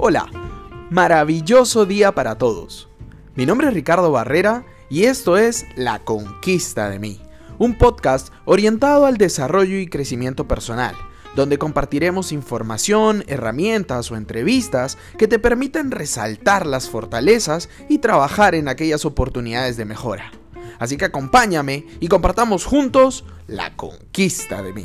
Hola, maravilloso día para todos. Mi nombre es Ricardo Barrera y esto es La Conquista de mí, un podcast orientado al desarrollo y crecimiento personal, donde compartiremos información, herramientas o entrevistas que te permiten resaltar las fortalezas y trabajar en aquellas oportunidades de mejora. Así que acompáñame y compartamos juntos La Conquista de mí.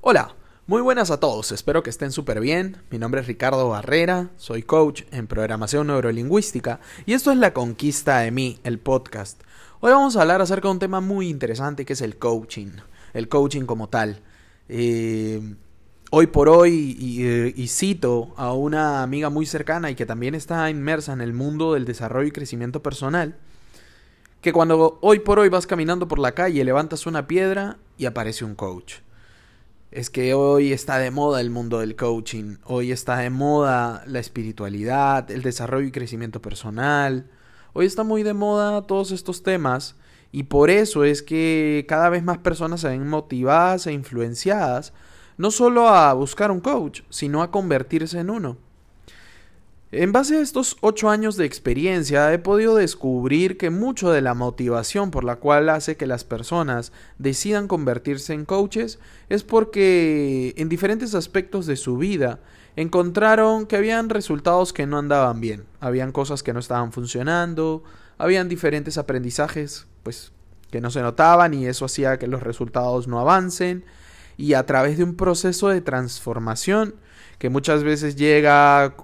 Hola, muy buenas a todos, espero que estén súper bien. Mi nombre es Ricardo Barrera, soy coach en programación neurolingüística y esto es La Conquista de mí, el podcast. Hoy vamos a hablar acerca de un tema muy interesante que es el coaching, el coaching como tal. Eh, hoy por hoy, y, y, cito a una amiga muy cercana y que también está inmersa en el mundo del desarrollo y crecimiento personal, que cuando hoy por hoy vas caminando por la calle, levantas una piedra y aparece un coach es que hoy está de moda el mundo del coaching, hoy está de moda la espiritualidad, el desarrollo y crecimiento personal, hoy está muy de moda todos estos temas y por eso es que cada vez más personas se ven motivadas e influenciadas no solo a buscar un coach, sino a convertirse en uno. En base a estos ocho años de experiencia he podido descubrir que mucho de la motivación por la cual hace que las personas decidan convertirse en coaches es porque en diferentes aspectos de su vida encontraron que habían resultados que no andaban bien, habían cosas que no estaban funcionando, habían diferentes aprendizajes pues que no se notaban y eso hacía que los resultados no avancen. Y a través de un proceso de transformación que muchas veces llega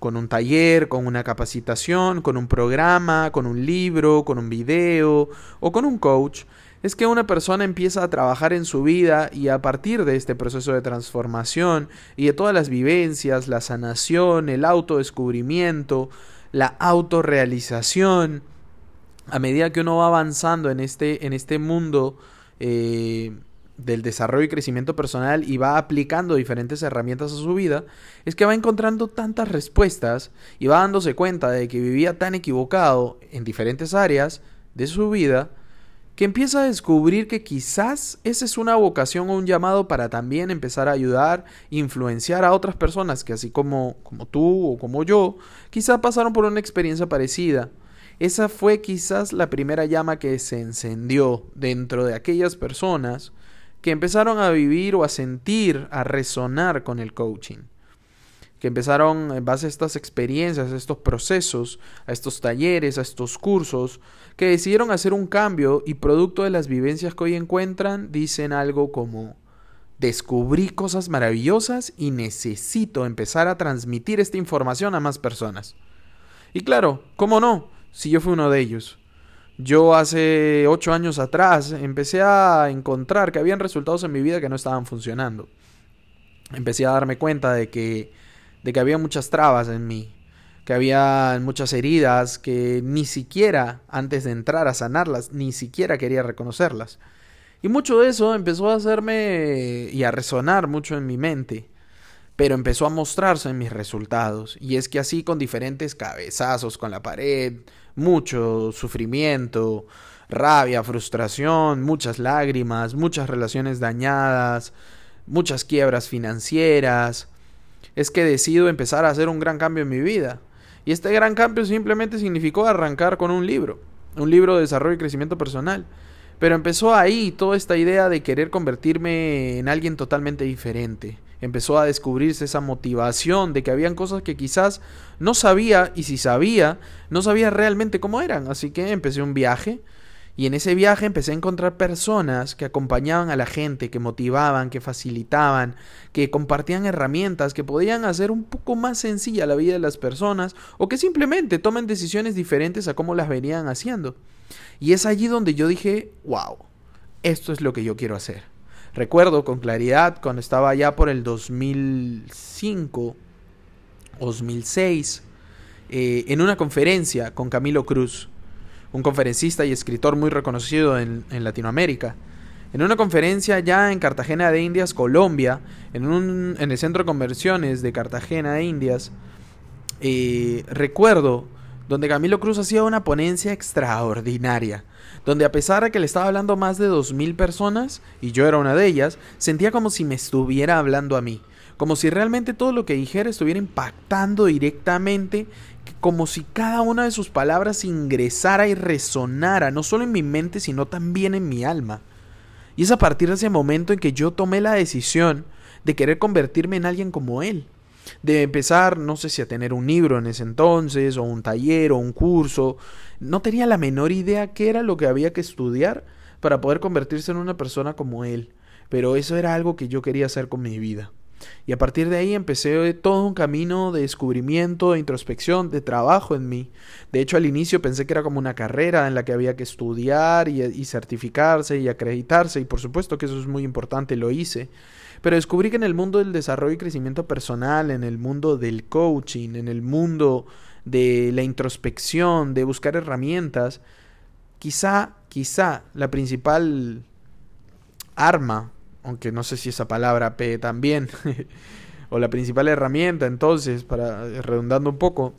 con un taller, con una capacitación, con un programa, con un libro, con un video o con un coach, es que una persona empieza a trabajar en su vida y a partir de este proceso de transformación y de todas las vivencias, la sanación, el autodescubrimiento, la autorrealización, a medida que uno va avanzando en este, en este mundo eh, del desarrollo y crecimiento personal y va aplicando diferentes herramientas a su vida, es que va encontrando tantas respuestas y va dándose cuenta de que vivía tan equivocado en diferentes áreas de su vida, que empieza a descubrir que quizás esa es una vocación o un llamado para también empezar a ayudar, influenciar a otras personas que así como, como tú o como yo, quizás pasaron por una experiencia parecida. Esa fue quizás la primera llama que se encendió dentro de aquellas personas que empezaron a vivir o a sentir, a resonar con el coaching. Que empezaron en base a estas experiencias, a estos procesos, a estos talleres, a estos cursos, que decidieron hacer un cambio y producto de las vivencias que hoy encuentran, dicen algo como, descubrí cosas maravillosas y necesito empezar a transmitir esta información a más personas. Y claro, ¿cómo no? Si yo fui uno de ellos. Yo hace ocho años atrás empecé a encontrar que habían resultados en mi vida que no estaban funcionando. Empecé a darme cuenta de que, de que había muchas trabas en mí, que había muchas heridas que ni siquiera antes de entrar a sanarlas, ni siquiera quería reconocerlas. Y mucho de eso empezó a hacerme y a resonar mucho en mi mente pero empezó a mostrarse en mis resultados. Y es que así con diferentes cabezazos con la pared, mucho sufrimiento, rabia, frustración, muchas lágrimas, muchas relaciones dañadas, muchas quiebras financieras, es que decido empezar a hacer un gran cambio en mi vida. Y este gran cambio simplemente significó arrancar con un libro, un libro de desarrollo y crecimiento personal. Pero empezó ahí toda esta idea de querer convertirme en alguien totalmente diferente empezó a descubrirse esa motivación de que habían cosas que quizás no sabía y si sabía, no sabía realmente cómo eran. Así que empecé un viaje y en ese viaje empecé a encontrar personas que acompañaban a la gente, que motivaban, que facilitaban, que compartían herramientas que podían hacer un poco más sencilla la vida de las personas o que simplemente tomen decisiones diferentes a cómo las venían haciendo. Y es allí donde yo dije, wow, esto es lo que yo quiero hacer. Recuerdo con claridad cuando estaba ya por el 2005, 2006, eh, en una conferencia con Camilo Cruz, un conferencista y escritor muy reconocido en, Latinoamérica. En una conferencia ya en Cartagena de Indias, Colombia, en, un, en el centro de conversiones de Cartagena de Indias, eh, recuerdo donde Camilo Cruz hacía una ponencia extraordinaria, donde a pesar de que le estaba hablando más de dos mil personas, y yo era una de ellas, sentía como si me estuviera hablando a mí, como si realmente todo lo que dijera estuviera impactando directamente, como si cada una de sus palabras ingresara y resonara, no solo en mi mente, sino también en mi alma. Y es a partir de ese momento en que yo tomé la decisión de querer convertirme en alguien como él de empezar, no sé si a tener un libro en ese entonces, o un taller, o un curso. No tenía la menor idea qué era lo que había que estudiar para poder convertirse en una persona como él. Pero eso era algo que yo quería hacer con mi vida. Y a partir de ahí empecé todo un camino de descubrimiento, de introspección, de trabajo en mí. De hecho, al inicio pensé que era como una carrera en la que había que estudiar y, y certificarse y acreditarse. Y por supuesto que eso es muy importante, lo hice. Pero descubrí que en el mundo del desarrollo y crecimiento personal, en el mundo del coaching, en el mundo de la introspección, de buscar herramientas, quizá, quizá la principal arma, aunque no sé si esa palabra P también, o la principal herramienta, entonces, para redundando un poco,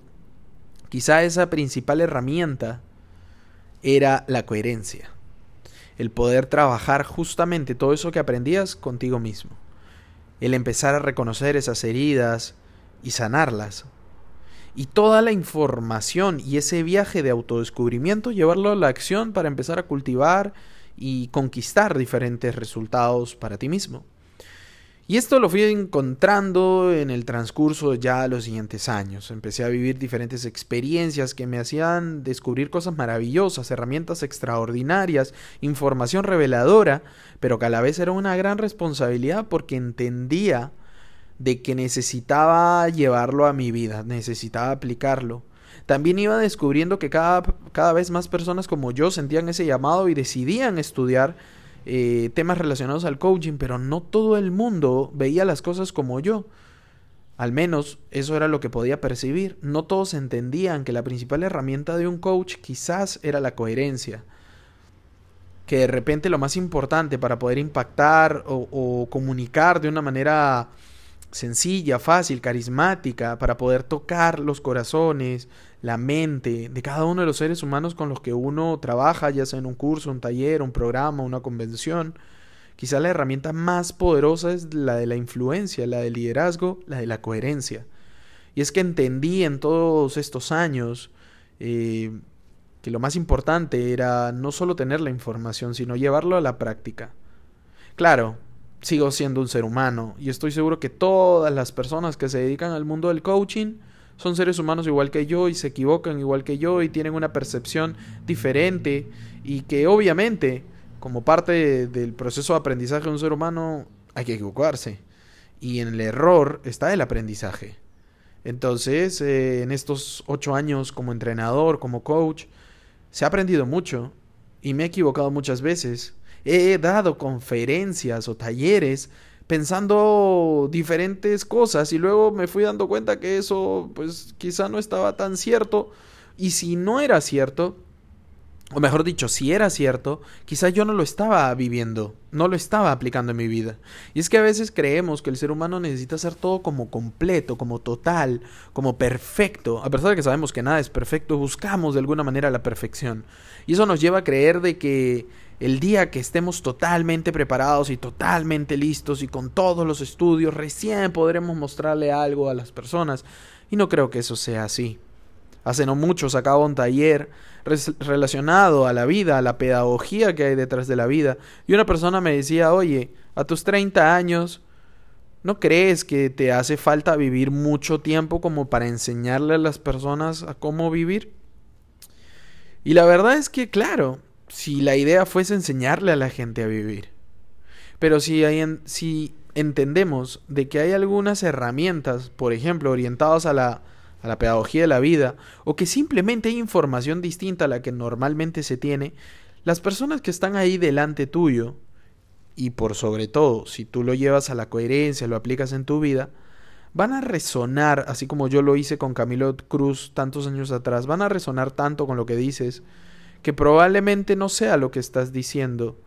quizá esa principal herramienta era la coherencia. El poder trabajar justamente todo eso que aprendías contigo mismo el empezar a reconocer esas heridas y sanarlas. Y toda la información y ese viaje de autodescubrimiento llevarlo a la acción para empezar a cultivar y conquistar diferentes resultados para ti mismo. Y esto lo fui encontrando en el transcurso ya de los siguientes años. Empecé a vivir diferentes experiencias que me hacían descubrir cosas maravillosas, herramientas extraordinarias, información reveladora, pero que a la vez era una gran responsabilidad porque entendía de que necesitaba llevarlo a mi vida, necesitaba aplicarlo. También iba descubriendo que cada, cada vez más personas como yo sentían ese llamado y decidían estudiar eh, temas relacionados al coaching, pero no todo el mundo veía las cosas como yo. Al menos eso era lo que podía percibir. No todos entendían que la principal herramienta de un coach quizás era la coherencia. Que de repente lo más importante para poder impactar o comunicar de una manera sencilla, fácil, carismática, para poder tocar los corazones, la mente de cada uno de los seres humanos con los que uno trabaja, ya sea en un curso, un taller, un programa, una convención. Quizá la herramienta más poderosa es la de la influencia, la del liderazgo, la de la coherencia. Y es que entendí en todos estos años eh, que lo más importante era no solo tener la información, sino llevarlo a la práctica. Claro, sigo siendo un ser humano. Y estoy seguro que todas las personas que se dedican al mundo del coaching son seres humanos igual que yo y se equivocan igual que yo y tienen una percepción diferente. Y que obviamente como parte del proceso de aprendizaje de un ser humano hay que equivocarse. Y en el error está el aprendizaje. Entonces, eh, en estos ocho años como entrenador, como coach, se ha aprendido mucho y me he equivocado muchas veces he dado conferencias o talleres pensando diferentes cosas y luego me fui dando cuenta que eso pues quizá no estaba tan cierto y si no era cierto o mejor dicho, si era cierto, quizá yo no lo estaba viviendo, no lo estaba aplicando en mi vida. Y es que a veces creemos que el ser humano necesita ser todo como completo, como total, como perfecto. A pesar de que sabemos que nada es perfecto, buscamos de alguna manera la perfección. Y eso nos lleva a creer de que el día que estemos totalmente preparados y totalmente listos y con todos los estudios, recién podremos mostrarle algo a las personas. Y no creo que eso sea así. Hace no mucho sacaba un taller relacionado a la vida, a la pedagogía que hay detrás de la vida. Y una persona me decía, oye, a tus 30 años, ¿no crees que te hace falta vivir mucho tiempo como para enseñarle a las personas a cómo vivir? Y la verdad es que, claro, si la idea fuese enseñarle a la gente a vivir. Pero si, si entendemos de que hay algunas herramientas, por ejemplo, orientadas a la, a la pedagogía de la vida, o que simplemente hay información distinta a la que normalmente se tiene, las personas que están ahí delante tuyo, y por sobre todo, si tú lo llevas a la coherencia, lo aplicas en tu vida, van a resonar, así como yo lo hice con Camilo Cruz tantos años atrás, van a resonar tanto con lo que dices, que probablemente no sea lo que estás diciendo,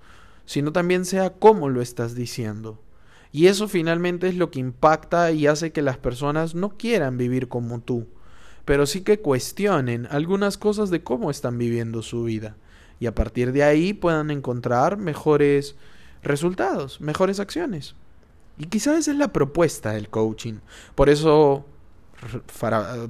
sino también sea cómo lo estás diciendo. Y eso finalmente es lo que impacta y hace que las personas no quieran vivir como tú. pero sí que cuestionen algunas cosas de cómo están viviendo su vida y a partir de ahí puedan encontrar mejores resultados, mejores acciones. Y quizás esa es la propuesta del coaching. Por eso,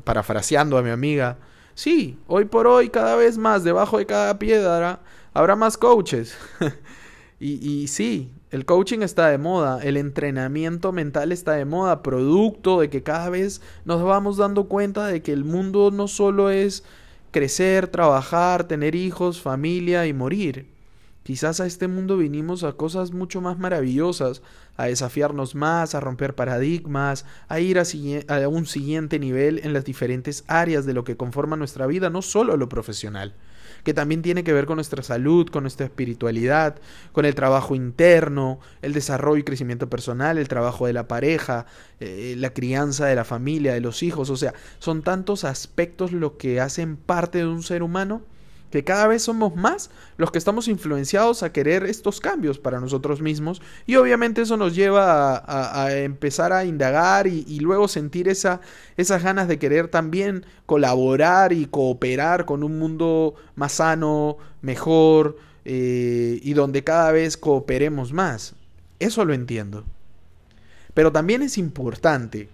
parafraseando a mi amiga, sí, hoy por hoy cada vez más debajo de cada piedra habrá más coaches. y, y sí, el coaching está de moda, el entrenamiento mental está de moda, producto de que cada vez nos vamos dando cuenta de que el mundo no solo es crecer, trabajar, tener hijos, familia y morir. Quizás a este mundo vinimos a cosas mucho más maravillosas, a desafiarnos más, a romper paradigmas, a ir a, un siguiente nivel en las diferentes áreas de lo que conforma nuestra vida, no solo lo profesional que también tiene que ver con nuestra salud, con nuestra espiritualidad, con el trabajo interno, el desarrollo y crecimiento personal, el trabajo de la pareja, eh, la crianza de la familia, de los hijos, o sea, son tantos aspectos lo que hacen parte de un ser humano que cada vez somos más los que estamos influenciados a querer estos cambios para nosotros mismos y obviamente eso nos lleva a, empezar a indagar y, luego sentir esa, esas ganas de querer también colaborar y cooperar con un mundo más sano, mejor eh, y donde cada vez cooperemos más. Eso lo entiendo. Pero también es importante,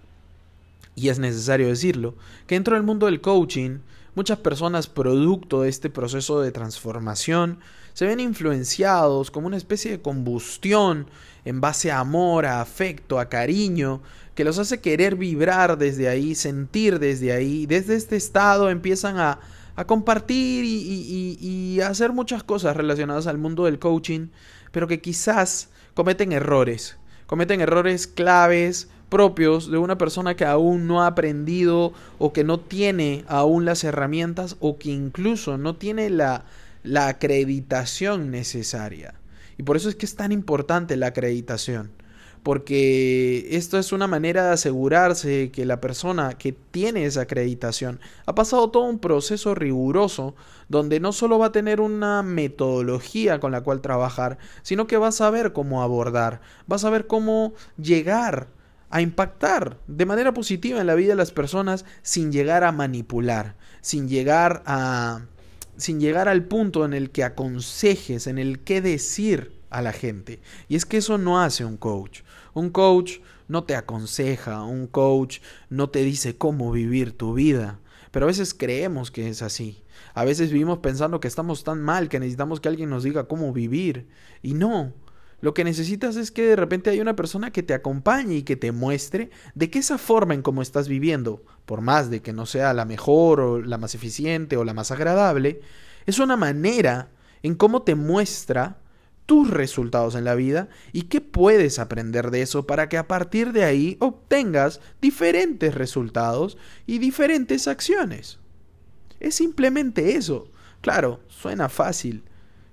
y es necesario decirlo, que dentro del mundo del coaching Muchas personas producto de este proceso de transformación se ven influenciados como una especie de combustión en base a amor, a afecto, a cariño, que los hace querer vibrar desde ahí, sentir desde ahí. Desde este estado empiezan a, a compartir y, y, a hacer muchas cosas relacionadas al mundo del coaching, pero que quizás cometen errores. Cometen errores claves propios de una persona que aún no ha aprendido o que no tiene aún las herramientas o que incluso no tiene la, la acreditación necesaria. Y por eso es que es tan importante la acreditación porque esto es una manera de asegurarse que la persona que tiene esa acreditación ha pasado todo un proceso riguroso donde no solo va a tener una metodología con la cual trabajar, sino que va a saber cómo abordar, va a saber cómo llegar a impactar de manera positiva en la vida de las personas sin llegar a manipular, sin llegar a sin llegar al punto en el que aconsejes, en el que decir a la gente. Y es que eso no hace un coach. Un coach no te aconseja, un coach no te dice cómo vivir tu vida. Pero a veces creemos que es así. A veces vivimos pensando que estamos tan mal que necesitamos que alguien nos diga cómo vivir. Y no, lo que necesitas es que de repente haya una persona que te acompañe y que te muestre de que esa forma en cómo estás viviendo, por más de que no sea la mejor o la más eficiente o la más agradable, es una manera en cómo te muestra tus resultados en la vida y qué puedes aprender de eso para que a partir de ahí obtengas diferentes resultados y diferentes acciones. Es simplemente eso. Claro, suena fácil,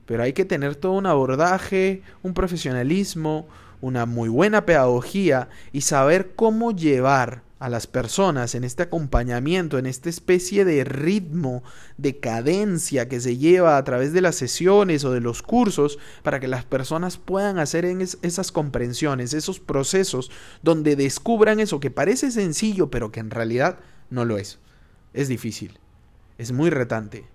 pero hay que tener todo un abordaje, un profesionalismo, una muy buena pedagogía y saber cómo llevar a las personas en este acompañamiento, en esta especie de ritmo, de cadencia que se lleva a través de las sesiones o de los cursos para que las personas puedan hacer esas comprensiones, esos procesos donde descubran eso que parece sencillo pero que en realidad no lo es. Es difícil, es muy retante.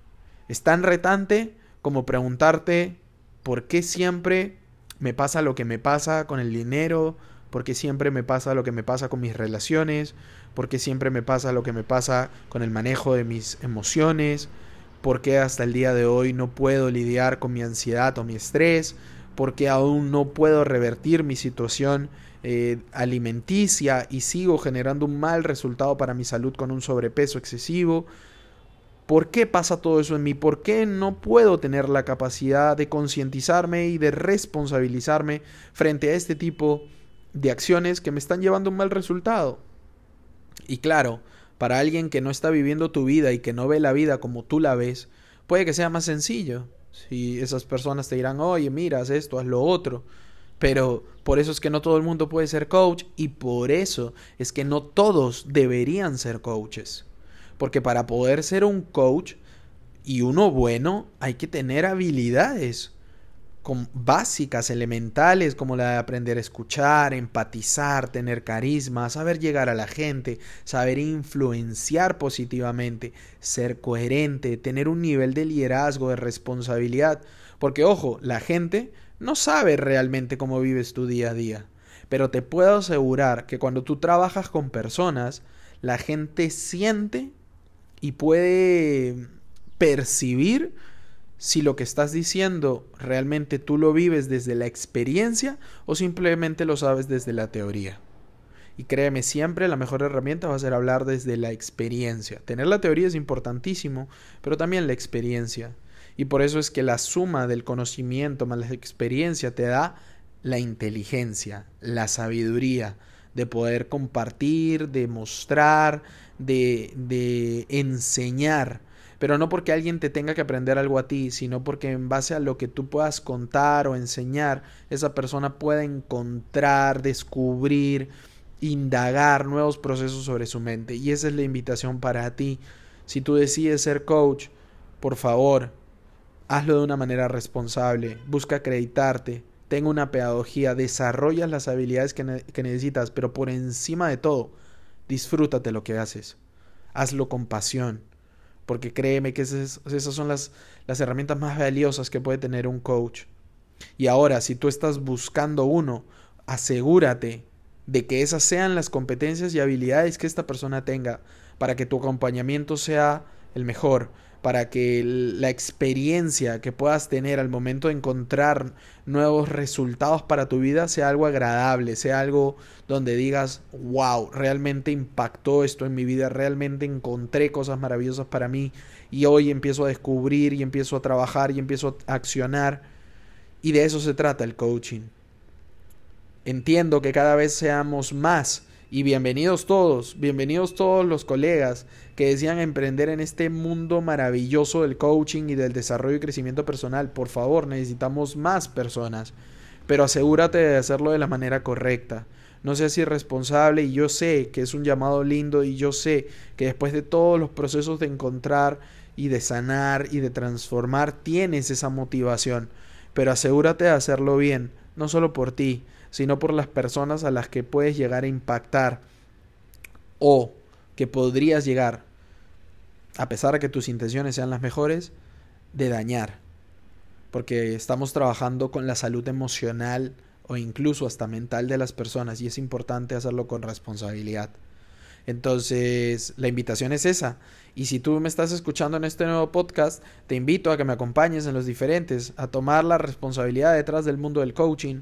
Es tan retante como preguntarte por qué siempre me pasa lo que me pasa con el dinero, por qué siempre me pasa lo que me pasa con mis relaciones, por qué siempre me pasa lo que me pasa con el manejo de mis emociones, por qué hasta el día de hoy no puedo lidiar con mi ansiedad o mi estrés, por qué aún no puedo revertir mi situación eh, alimenticia y sigo generando un mal resultado para mi salud con un sobrepeso excesivo, ¿Por qué pasa todo eso en mí? ¿Por qué no puedo tener la capacidad de concientizarme y de responsabilizarme frente a este tipo de acciones que me están llevando a un mal resultado? Y claro, para alguien que no está viviendo tu vida y que no ve la vida como tú la ves, puede que sea más sencillo. Si esas personas te dirán, oye, mira, haz esto, haz lo otro. Pero por eso es que no todo el mundo puede ser coach y por eso es que no todos deberían ser coaches. Porque para poder ser un coach y uno bueno hay que tener habilidades. básicas, elementales, como la de aprender a escuchar, empatizar, tener carisma, saber llegar a la gente, saber influenciar positivamente, ser coherente, tener un nivel de liderazgo, de responsabilidad. Porque ojo, la gente no sabe realmente cómo vives tu día a día. Pero te puedo asegurar que cuando tú trabajas con personas, la gente siente y puede percibir si lo que estás diciendo realmente tú lo vives desde la experiencia o simplemente lo sabes desde la teoría. Y créeme, siempre la mejor herramienta va a ser hablar desde la experiencia. Tener la teoría es importantísimo, pero también la experiencia. Y por eso es que la suma del conocimiento más la experiencia te da la inteligencia, la sabiduría de poder compartir, de mostrar, de, de enseñar pero no porque alguien te tenga que aprender algo a ti, sino porque en base a lo que tú puedas contar o enseñar, esa persona pueda encontrar, descubrir, indagar nuevos procesos sobre su mente. Y esa es la invitación para ti. Si tú decides ser coach, por favor, hazlo de una manera responsable, busca acreditarte, tenga una pedagogía, desarrolla las habilidades que, que necesitas, pero por encima de todo, disfrútate lo que haces. Hazlo con pasión porque créeme que esas, son las, las herramientas más valiosas que puede tener un coach. Y ahora, si tú estás buscando uno, asegúrate de que esas sean las competencias y habilidades que esta persona tenga para que tu acompañamiento sea el mejor, para que la experiencia que puedas tener al momento de encontrar nuevos resultados para tu vida sea algo agradable, sea algo donde digas, wow, realmente impactó esto en mi vida, realmente encontré cosas maravillosas para mí y hoy empiezo a descubrir y empiezo a trabajar y empiezo a accionar. Y de eso se trata el coaching. Entiendo que cada vez seamos más y bienvenidos todos, bienvenidos todos los colegas que desean emprender en este mundo maravilloso del coaching y del desarrollo y crecimiento personal. Por favor, necesitamos más personas, pero asegúrate de hacerlo de la manera correcta. No seas irresponsable y yo sé que es un llamado lindo y yo sé que después de todos los procesos de encontrar y de sanar y de transformar tienes esa motivación, pero asegúrate de hacerlo bien, no solo por ti, sino por las personas a las que puedes llegar a impactar o que podrías llegar, a pesar de que tus intenciones sean las mejores, de dañar. Porque estamos trabajando con la salud emocional o incluso hasta mental de las personas y es importante hacerlo con responsabilidad. Entonces, la invitación es esa. Y si tú me estás escuchando en este nuevo podcast, te invito a que me acompañes en los diferentes, a tomar la responsabilidad detrás del mundo del coaching,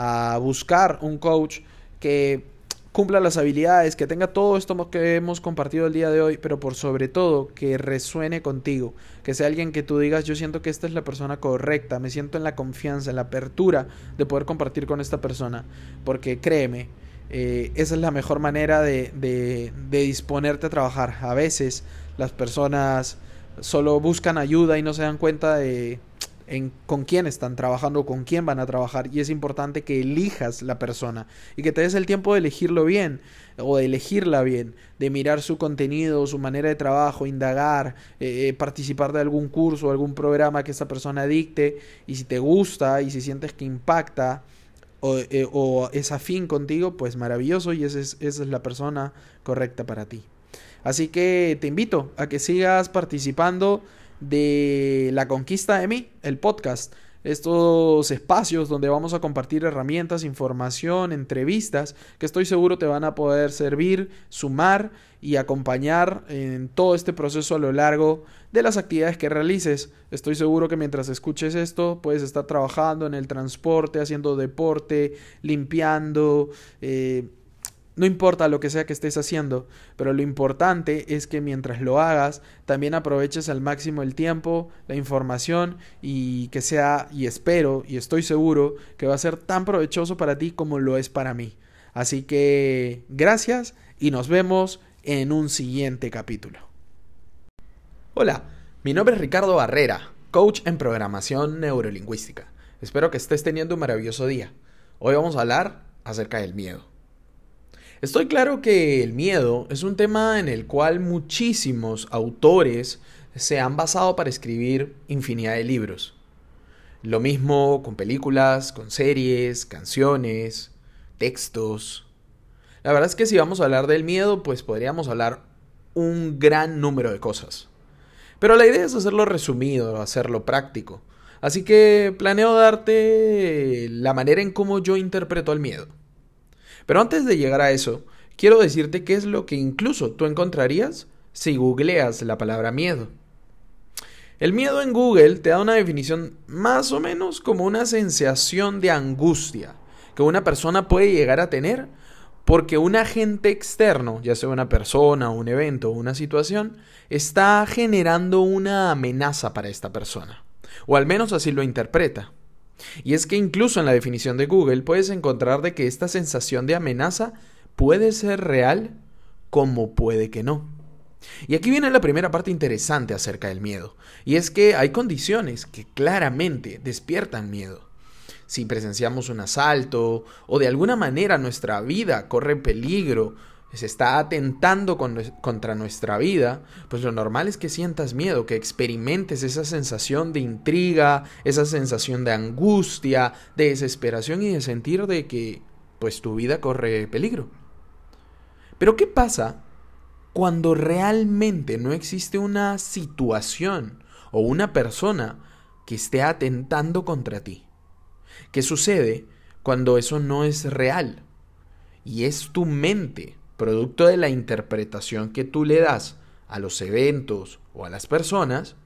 a buscar un coach que cumpla las habilidades, que tenga todo esto que hemos compartido el día de hoy, pero por sobre todo que resuene contigo, que sea alguien que tú digas, yo siento que esta es la persona correcta, me siento en la confianza, en la apertura de poder compartir con esta persona, porque créeme, eh, esa es la mejor manera de, de, de disponerte a trabajar. A veces las personas solo buscan ayuda y no se dan cuenta de en con quién están trabajando, con quién van a trabajar y es importante que elijas la persona y que te des el tiempo de elegirlo bien o de elegirla bien, de mirar su contenido, su manera de trabajo, indagar, eh, eh, participar de algún curso, algún programa que esa persona dicte y si te gusta y si sientes que impacta o, eh, es afín contigo, pues maravilloso y esa es, esa es la persona correcta para ti. Así que te invito a que sigas participando de La Conquista de mí, el podcast. Estos espacios donde vamos a compartir herramientas, información, entrevistas que estoy seguro te van a poder servir, sumar y acompañar en todo este proceso a lo largo de las actividades que realices. Estoy seguro que mientras escuches esto puedes estar trabajando en el transporte, haciendo deporte, limpiando, eh, no importa lo que sea que estés haciendo, pero lo importante es que mientras lo hagas, también aproveches al máximo el tiempo, la información y que sea, y espero, y estoy seguro, que va a ser tan provechoso para ti como lo es para mí. Así que gracias y nos vemos en un siguiente capítulo. Hola, mi nombre es Ricardo Barrera, coach en programación neurolingüística. Espero que estés teniendo un maravilloso día. Hoy vamos a hablar acerca del miedo. Estoy claro que el miedo es un tema en el cual muchísimos autores se han basado para escribir infinidad de libros. Lo mismo con películas, con series, canciones, textos. La verdad es que si vamos a hablar del miedo, pues podríamos hablar un gran número de cosas. Pero la idea es hacerlo resumido, hacerlo práctico. Así que planeo darte la manera en cómo yo interpreto el miedo. Pero antes de llegar a eso, quiero decirte qué es lo que incluso tú encontrarías si googleas la palabra miedo. El miedo en Google te da una definición más o menos como una sensación de angustia que una persona puede llegar a tener porque un agente externo, ya sea una persona, un evento o una situación, está generando una amenaza para esta persona. O al menos así lo interpreta. Y es que incluso en la definición de Google puedes encontrar de que esta sensación de amenaza puede ser real como puede que no. Y aquí viene la primera parte interesante acerca del miedo, y es que hay condiciones que claramente despiertan miedo. Si presenciamos un asalto o de alguna manera nuestra vida corre peligro se está atentando contra nuestra vida, pues lo normal es que sientas miedo, que experimentes esa sensación de intriga, esa sensación de angustia, de desesperación y de sentir de que pues tu vida corre peligro. Pero ¿qué pasa cuando realmente no existe una situación o una persona que esté atentando contra ti? ¿Qué sucede cuando eso no es real? Y es tu mente producto de la interpretación que tú le das a los eventos o a las personas,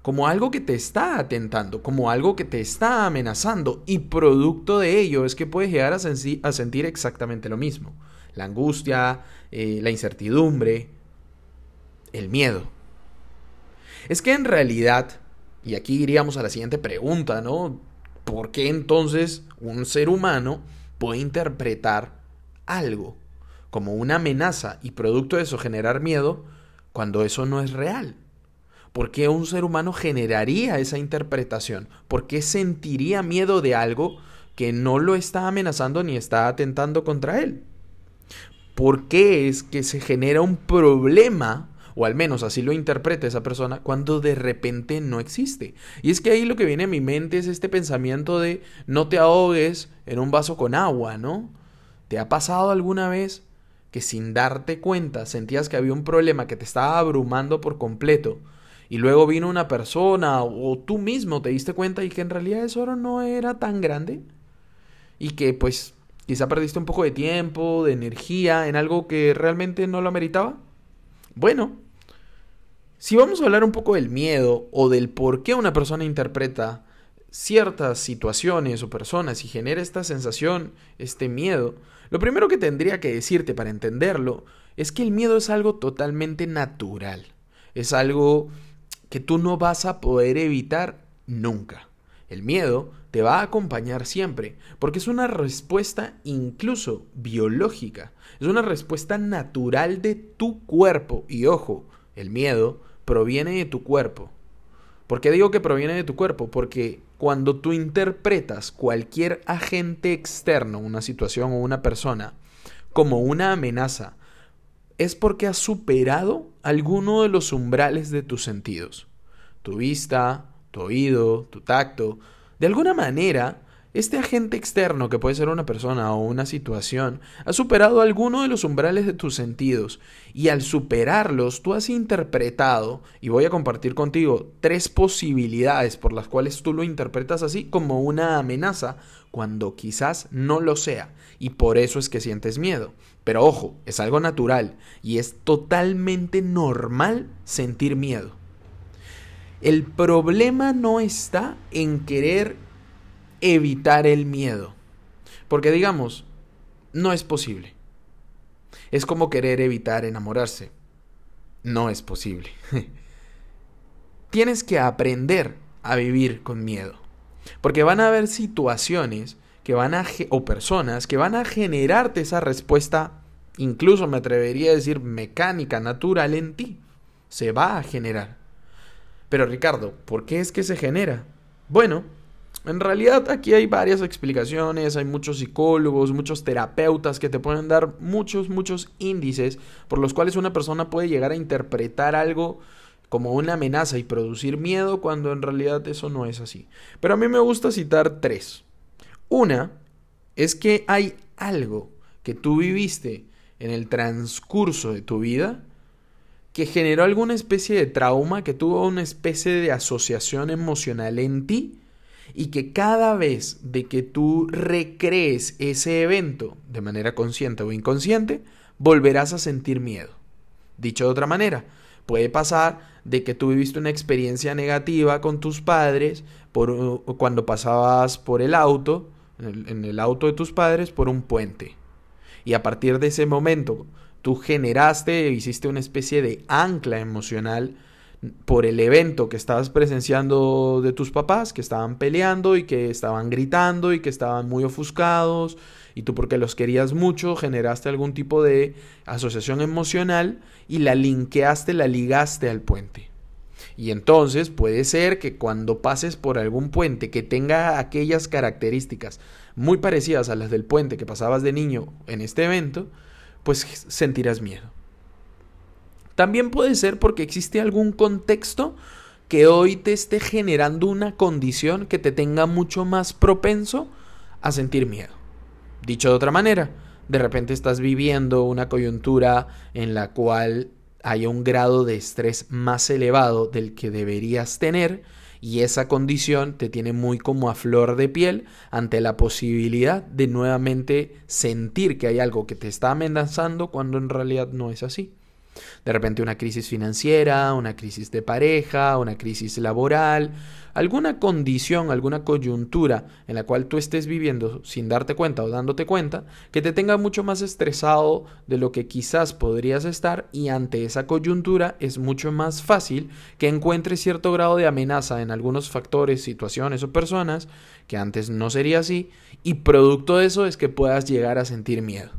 como algo que te está atentando, como algo que te está amenazando, y producto de ello es que puedes llegar a, sentir exactamente lo mismo. La angustia, eh, la incertidumbre, el miedo. Es que en realidad, y aquí iríamos a la siguiente pregunta, ¿no? ¿Por qué entonces un ser humano puede interpretar algo como una amenaza y producto de eso generar miedo cuando eso no es real? ¿Por qué un ser humano generaría esa interpretación? ¿Por qué sentiría miedo de algo que no lo está amenazando ni está atentando contra él? ¿Por qué es que se genera un problema, o al menos así lo interpreta esa persona, cuando de repente no existe? Y es que ahí lo que viene a mi mente es este pensamiento de no te ahogues en un vaso con agua, ¿no? ¿Te ha pasado alguna vez que sin darte cuenta sentías que había un problema que te estaba abrumando por completo y luego vino una persona o tú mismo te diste cuenta y que en realidad eso no era tan grande y que pues quizá perdiste un poco de tiempo, de energía en algo que realmente no lo ameritaba? Bueno, si vamos a hablar un poco del miedo o del por qué una persona interpreta ciertas situaciones o personas y genera esta sensación, este miedo, lo primero que tendría que decirte para entenderlo es que el miedo es algo totalmente natural. Es algo que tú no vas a poder evitar nunca. El miedo te va a acompañar siempre, porque es una respuesta incluso biológica, es una respuesta natural de tu cuerpo. Y ojo, el miedo proviene de tu cuerpo. ¿Por qué digo que proviene de tu cuerpo? Porque cuando tú interpretas cualquier agente externo, una situación o una persona, como una amenaza, es porque has superado alguno de los umbrales de tus sentidos. Tu vista, tu oído, tu tacto. De alguna manera, este agente externo, que puede ser una persona o una situación, ha superado alguno de los umbrales de tus sentidos y al superarlos tú has interpretado, y voy a compartir contigo tres posibilidades por las cuales tú lo interpretas así como una amenaza cuando quizás no lo sea y por eso es que sientes miedo. Pero ojo, es algo natural y es totalmente normal sentir miedo. El problema no está en querer evitar el miedo. Porque digamos, no es posible. Es como querer evitar enamorarse. No es posible. Tienes que aprender a vivir con miedo. Porque van a haber situaciones que van a o personas que van a generarte esa respuesta, incluso me atrevería a decir mecánica, natural en ti. Se va a generar. Pero Ricardo, ¿por qué es que se genera? Bueno, en realidad aquí hay varias explicaciones, hay muchos psicólogos, muchos terapeutas que te pueden dar muchos, muchos índices por los cuales una persona puede llegar a interpretar algo como una amenaza y producir miedo cuando en realidad eso no es así. Pero a mí me gusta citar tres. Una es que hay algo que tú viviste en el transcurso de tu vida que generó alguna especie de trauma, que tuvo una especie de asociación emocional en ti y que cada vez de que tú recrees ese evento de manera consciente o inconsciente, volverás a sentir miedo. Dicho de otra manera, puede pasar de que tú viviste una experiencia negativa con tus padres por, cuando pasabas por el auto, en el auto de tus padres, por un puente. Y a partir de ese momento, tú generaste, hiciste una especie de ancla emocional por el evento que estabas presenciando de tus papás, que estaban peleando y que estaban gritando y que estaban muy ofuscados, y tú porque los querías mucho generaste algún tipo de asociación emocional y la linkeaste, la ligaste al puente. Y entonces puede ser que cuando pases por algún puente que tenga aquellas características muy parecidas a las del puente que pasabas de niño en este evento, pues sentirás miedo. También puede ser porque existe algún contexto que hoy te esté generando una condición que te tenga mucho más propenso a sentir miedo. Dicho de otra manera, de repente estás viviendo una coyuntura en la cual haya un grado de estrés más elevado del que deberías tener y esa condición te tiene muy como a flor de piel ante la posibilidad de nuevamente sentir que hay algo que te está amenazando cuando en realidad no es así. De repente una crisis financiera, una crisis de pareja, una crisis laboral, alguna condición, alguna coyuntura en la cual tú estés viviendo sin darte cuenta o dándote cuenta, que te tenga mucho más estresado de lo que quizás podrías estar y ante esa coyuntura es mucho más fácil que encuentres cierto grado de amenaza en algunos factores, situaciones o personas que antes no sería así y producto de eso es que puedas llegar a sentir miedo.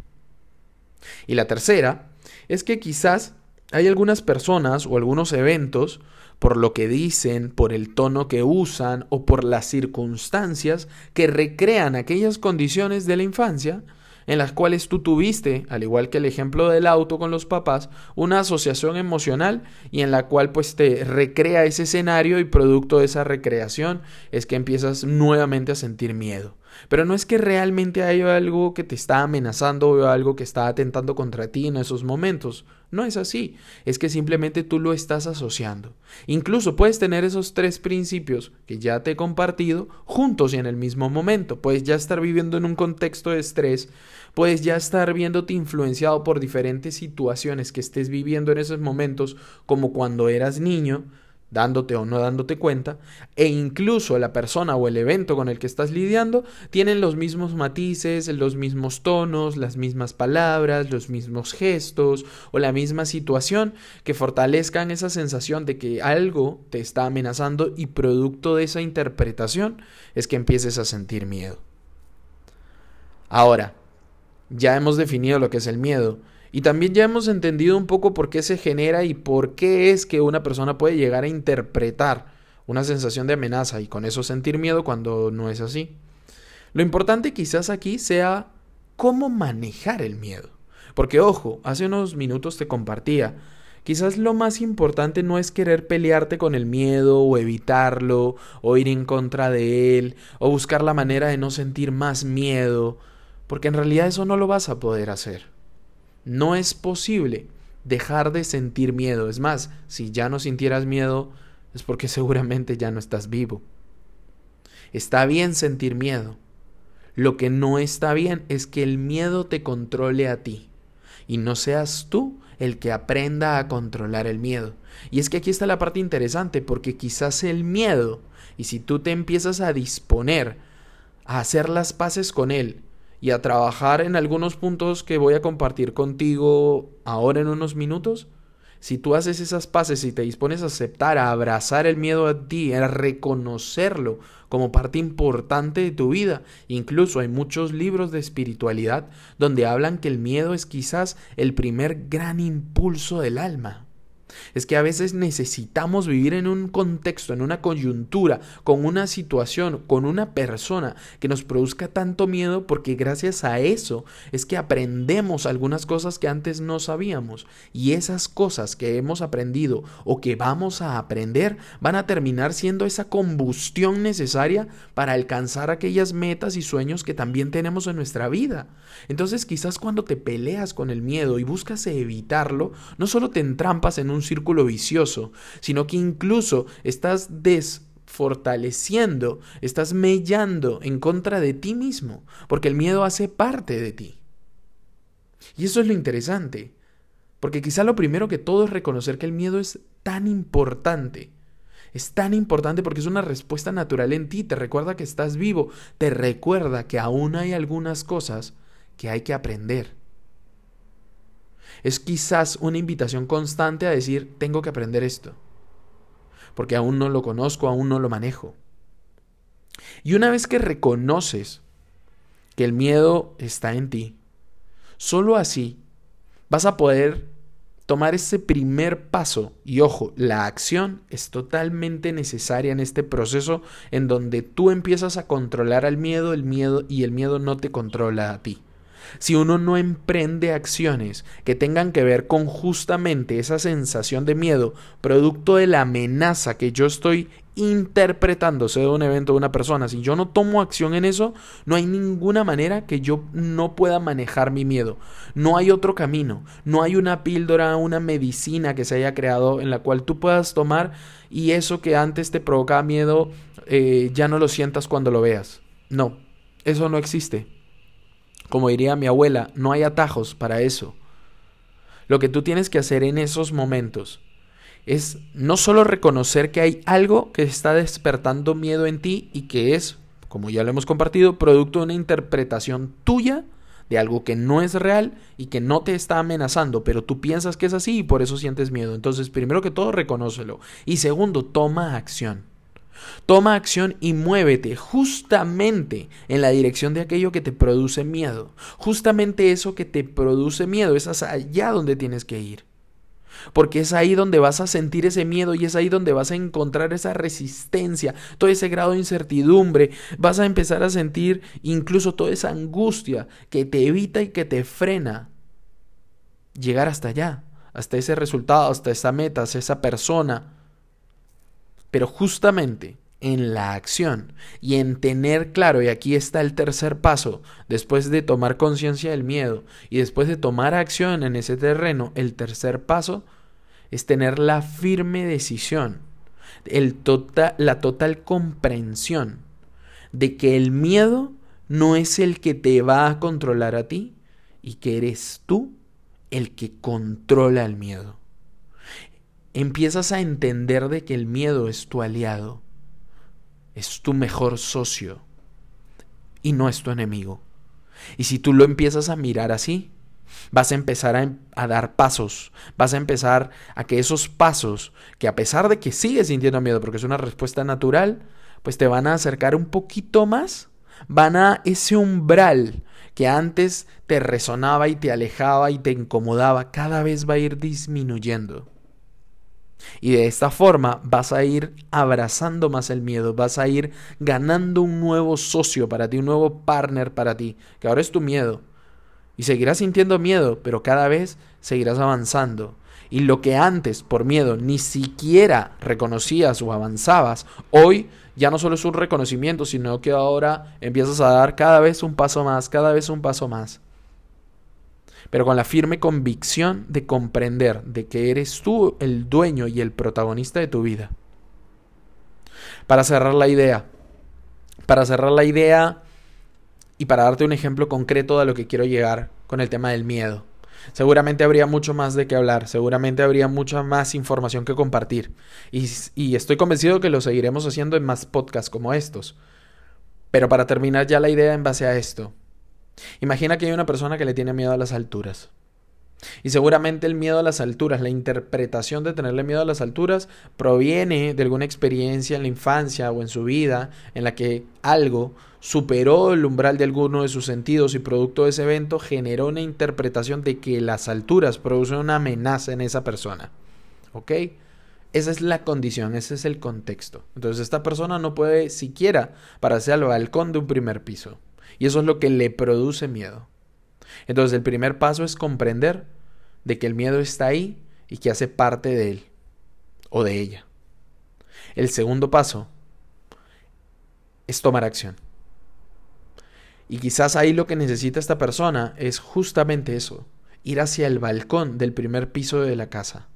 Y la tercera es que quizás hay algunas personas o algunos eventos, por lo que dicen, por el tono que usan o por las circunstancias que recrean aquellas condiciones de la infancia en las cuales tú tuviste, al igual que el ejemplo del auto con los papás, una asociación emocional y en la cual pues te recrea ese escenario y producto de esa recreación es que empiezas nuevamente a sentir miedo. Pero no es que realmente haya algo que te está amenazando o algo que está atentando contra ti en esos momentos. No es así. Es que simplemente tú lo estás asociando. Incluso puedes tener esos tres principios que ya te he compartido juntos y en el mismo momento. Puedes ya estar viviendo en un contexto de estrés. Puedes ya estar viéndote influenciado por diferentes situaciones que estés viviendo en esos momentos, como cuando eras niño dándote o no dándote cuenta, e incluso la persona o el evento con el que estás lidiando tienen los mismos matices, los mismos tonos, las mismas palabras, los mismos gestos o la misma situación que fortalezcan esa sensación de que algo te está amenazando y producto de esa interpretación es que empieces a sentir miedo. Ahora, ya hemos definido lo que es el miedo, y también ya hemos entendido un poco por qué se genera y por qué es que una persona puede llegar a interpretar una sensación de amenaza y con eso sentir miedo cuando no es así. Lo importante quizás aquí sea cómo manejar el miedo. Porque ojo, hace unos minutos te compartía, quizás lo más importante no es querer pelearte con el miedo o evitarlo o ir en contra de él o buscar la manera de no sentir más miedo, porque en realidad eso no lo vas a poder hacer. No es posible dejar de sentir miedo. Es más, si ya no sintieras miedo, es porque seguramente ya no estás vivo. Está bien sentir miedo. Lo que no está bien es que el miedo te controle a ti y no seas tú el que aprenda a controlar el miedo. Y es que aquí está la parte interesante porque quizás el miedo, y si tú te empiezas a disponer a hacer las paces con él y a trabajar en algunos puntos que voy a compartir contigo ahora en unos minutos, si tú haces esas paces y te dispones a aceptar, a abrazar el miedo a ti, a reconocerlo como parte importante de tu vida, incluso hay muchos libros de espiritualidad donde hablan que el miedo es quizás el primer gran impulso del alma. Es que a veces necesitamos vivir en un contexto, en una coyuntura, con una situación, con una persona que nos produzca tanto miedo porque gracias a eso es que aprendemos algunas cosas que antes no sabíamos y esas cosas que hemos aprendido o que vamos a aprender van a terminar siendo esa combustión necesaria para alcanzar aquellas metas y sueños que también tenemos en nuestra vida. Entonces quizás cuando te peleas con el miedo y buscas evitarlo, no solo te entrampas en un círculo vicioso, sino que incluso estás desfortaleciendo, estás mellando en contra de ti mismo, porque el miedo hace parte de ti. Y eso es lo interesante, porque quizá lo primero que todo es reconocer que el miedo es tan importante. Es tan importante porque es una respuesta natural en ti, te recuerda que estás vivo, te recuerda que aún hay algunas cosas que hay que aprender. Es quizás una invitación constante a decir, tengo que aprender esto, porque aún no lo conozco, aún no lo manejo. Y una vez que reconoces que el miedo está en ti, solo así vas a poder tomar ese primer paso. Y ojo, la acción es totalmente necesaria en este proceso en donde tú empiezas a controlar al miedo, el miedo y el miedo no te controla a ti si uno no emprende acciones que tengan que ver con justamente esa sensación de miedo, producto de la amenaza que yo estoy interpretándose de un evento de una persona, si yo no tomo acción en eso, no hay ninguna manera que yo no pueda manejar mi miedo. No hay otro camino, no hay una píldora, una medicina que se haya creado en la cual tú puedas tomar y eso que antes te provocaba miedo eh, ya no lo sientas cuando lo veas. No, eso no existe. Como diría mi abuela, no hay atajos para eso. Lo que tú tienes que hacer en esos momentos es no solo reconocer que hay algo que está despertando miedo en ti y que es, como ya lo hemos compartido, producto de una interpretación tuya de algo que no es real y que no te está amenazando, pero tú piensas que es así y por eso sientes miedo. Entonces, primero que todo, reconócelo. Y segundo, toma acción. Toma acción y muévete justamente en la dirección de aquello que te produce miedo. Justamente eso que te produce miedo es allá donde tienes que ir. Porque es ahí donde vas a sentir ese miedo y es ahí donde vas a encontrar esa resistencia, todo ese grado de incertidumbre. Vas a empezar a sentir incluso toda esa angustia que te evita y que te frena llegar hasta allá, hasta ese resultado, hasta esa meta, hasta esa persona pero justamente en la acción y en tener claro, y aquí está el tercer paso, después de tomar conciencia del miedo y después de tomar acción en ese terreno, el tercer paso es tener la firme decisión, el tota-, la total comprensión de que el miedo no es el que te va a controlar a ti y que eres tú el que controla el miedo empiezas a entender de que el miedo es tu aliado, es tu mejor socio y no es tu enemigo. Y si tú lo empiezas a mirar así, vas a empezar a, a, dar pasos, vas a empezar a que esos pasos, que a pesar de que sigues sintiendo miedo, porque es una respuesta natural, pues te van a acercar un poquito más, van a ese umbral que antes te resonaba y te alejaba y te incomodaba, cada vez va a ir disminuyendo. Y de esta forma vas a ir abrazando más el miedo, vas a ir ganando un nuevo socio para ti, un nuevo partner para ti, que ahora es tu miedo. Y seguirás sintiendo miedo, pero cada vez seguirás avanzando. Y lo que antes por miedo ni siquiera reconocías o avanzabas, hoy ya no solo es un reconocimiento, sino que ahora empiezas a dar cada vez un paso más, cada vez un paso más pero con la firme convicción de comprender de que eres tú el dueño y el protagonista de tu vida. Para cerrar la idea, para cerrar la idea y para darte un ejemplo concreto de lo que quiero llegar con el tema del miedo. Seguramente habría mucho más de qué hablar, seguramente habría mucha más información que compartir y, estoy convencido que lo seguiremos haciendo en más podcasts como estos. Pero para terminar ya la idea en base a esto, Imagina que hay una persona que le tiene miedo a las alturas. Y seguramente el miedo a las alturas, la interpretación de tenerle miedo a las alturas, proviene de alguna experiencia en la infancia o en su vida en la que algo superó el umbral de alguno de sus sentidos y producto de ese evento generó una interpretación de que las alturas producen una amenaza en esa persona. ¿ok? Esa es la condición, ese es el contexto. Entonces esta persona no puede siquiera pararse al balcón de un primer piso. Y eso es lo que le produce miedo. Entonces el primer paso es comprender de que el miedo está ahí y que hace parte de él o de ella. El segundo paso es tomar acción. Y quizás ahí lo que necesita esta persona es justamente eso, ir hacia el balcón del primer piso de la casa.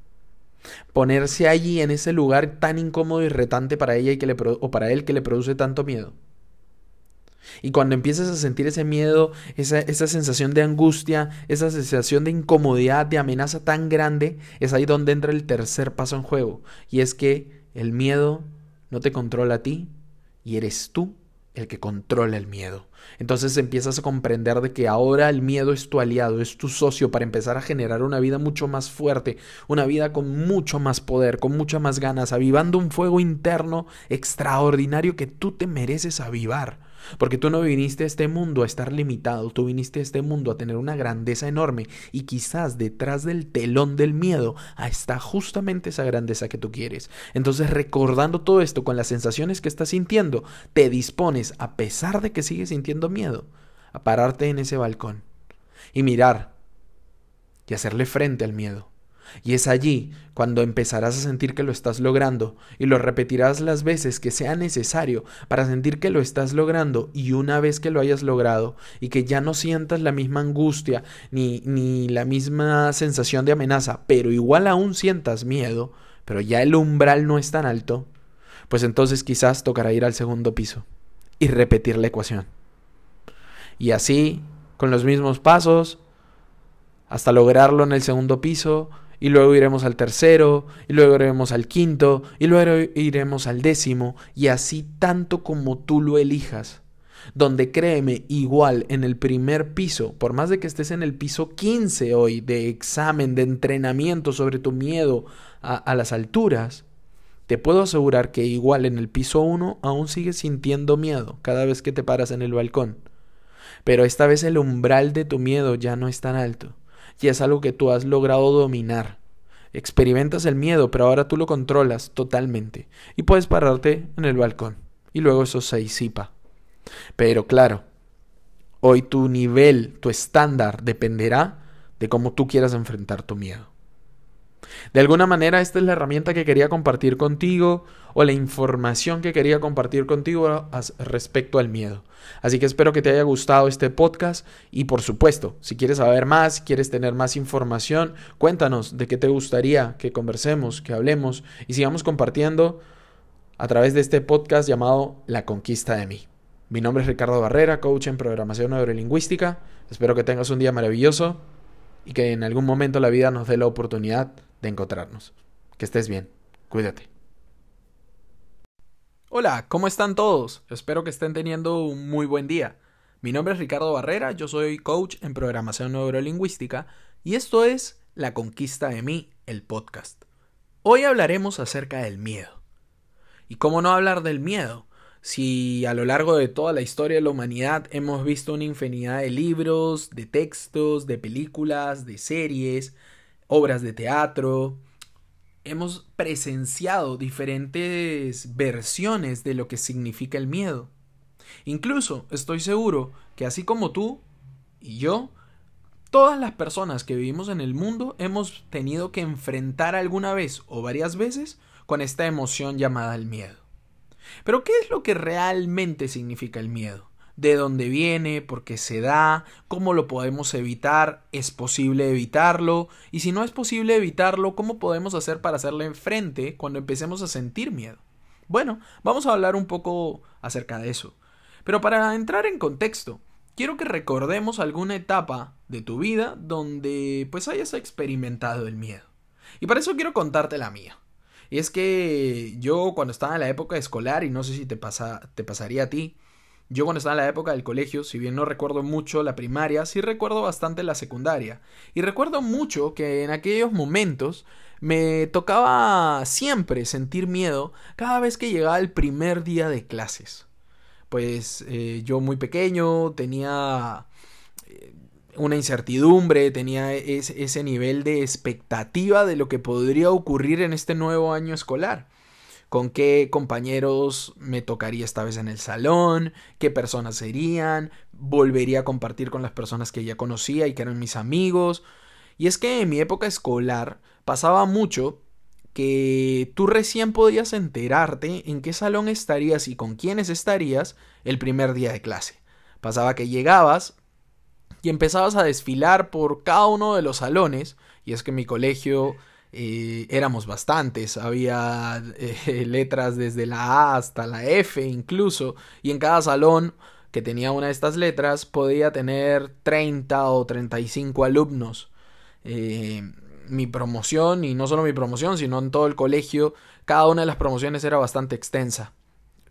Ponerse allí en ese lugar tan incómodo y retante para ella y que o para él que le produce tanto miedo. Y cuando empiezas a sentir ese miedo, esa, esa, sensación de angustia, esa sensación de incomodidad, de amenaza tan grande, es ahí donde entra el tercer paso en juego. Y es que el miedo no te controla a ti y eres tú el que controla el miedo. Entonces empiezas a comprender de que ahora el miedo es tu aliado, es tu socio para empezar a generar una vida mucho más fuerte, una vida con mucho más poder, con muchas más ganas, avivando un fuego interno extraordinario que tú te mereces avivar. Porque tú no viniste a este mundo a estar limitado, tú viniste a este mundo a tener una grandeza enorme y quizás detrás del telón del miedo está justamente esa grandeza que tú quieres. Entonces recordando todo esto con las sensaciones que estás sintiendo, te dispones, a pesar de que sigues sintiendo miedo, a pararte en ese balcón y mirar y hacerle frente al miedo y es allí cuando empezarás a sentir que lo estás logrando y lo repetirás las veces que sea necesario para sentir que lo estás logrando y una vez que lo hayas logrado y que ya no sientas la misma angustia ni, ni la misma sensación de amenaza, pero igual aún sientas miedo, pero ya el umbral no es tan alto, pues entonces quizás tocará ir al segundo piso y repetir la ecuación. Y así, con los mismos pasos, hasta lograrlo en el segundo piso, y luego iremos al tercero, y luego iremos al quinto, y luego iremos al décimo, y así tanto como tú lo elijas. Donde créeme, igual en el primer piso, por más de que estés en el piso 15 hoy de examen, de entrenamiento sobre tu miedo a, a las alturas, te puedo asegurar que igual en el piso 1 aún sigues sintiendo miedo cada vez que te paras en el balcón. Pero esta vez el umbral de tu miedo ya no es tan alto y es algo que tú has logrado dominar. Experimentas el miedo, pero ahora tú lo controlas totalmente y puedes pararte en el balcón y luego eso se disipa. Pero claro, hoy tu nivel, tu estándar dependerá de cómo tú quieras enfrentar tu miedo. De alguna manera esta es la herramienta que quería compartir contigo o la información que quería compartir contigo respecto al miedo. Así que espero que te haya gustado este podcast y por supuesto, si quieres saber más, quieres tener más información, cuéntanos de qué te gustaría que conversemos, que hablemos y sigamos compartiendo a través de este podcast llamado La Conquista de mí. Mi nombre es Ricardo Barrera, coach en programación neurolingüística. Espero que tengas un día maravilloso y que en algún momento la vida nos dé la oportunidad de encontrarnos. Que estés bien. Cuídate. Hola, ¿cómo están todos? Espero que estén teniendo un muy buen día. Mi nombre es Ricardo Barrera, yo soy coach en programación neurolingüística y esto es La Conquista de mí, el podcast. Hoy hablaremos acerca del miedo. ¿Y cómo no hablar del miedo? Si a lo largo de toda la historia de la humanidad hemos visto una infinidad de libros, de textos, de películas, de series, obras de teatro, hemos presenciado diferentes versiones de lo que significa el miedo. Incluso estoy seguro que así como tú y yo, todas las personas que vivimos en el mundo hemos tenido que enfrentar alguna vez o varias veces con esta emoción llamada el miedo. Pero ¿qué es lo que realmente significa el miedo? De dónde viene, por qué se da, cómo lo podemos evitar, es posible evitarlo, y si no es posible evitarlo, cómo podemos hacer para hacerle frente cuando empecemos a sentir miedo. Bueno, vamos a hablar un poco acerca de eso. Pero para entrar en contexto, quiero que recordemos alguna etapa de tu vida donde pues hayas experimentado el miedo. Y para eso quiero contarte la mía. Y es que yo cuando estaba en la época escolar, y no sé si te, pasa, te pasaría a ti, yo cuando estaba en la época del colegio, si bien no recuerdo mucho la primaria, sí recuerdo bastante la secundaria. Y recuerdo mucho que en aquellos momentos me tocaba siempre sentir miedo cada vez que llegaba el primer día de clases. Pues eh, yo muy pequeño tenía... Eh, una incertidumbre, tenía ese, nivel de expectativa de lo que podría ocurrir en este nuevo año escolar con qué compañeros me tocaría esta vez en el salón, qué personas serían, volvería a compartir con las personas que ya conocía y que eran mis amigos. Y es que en mi época escolar pasaba mucho que tú recién podías enterarte en qué salón estarías y con quiénes estarías el primer día de clase. Pasaba que llegabas y empezabas a desfilar por cada uno de los salones, y es que mi colegio eh, éramos bastantes, había eh, letras desde la A hasta la F incluso, y en cada salón que tenía una de estas letras podía tener 30 o 35 alumnos. Eh, mi promoción, y no solo mi promoción, sino en todo el colegio, cada una de las promociones era bastante extensa.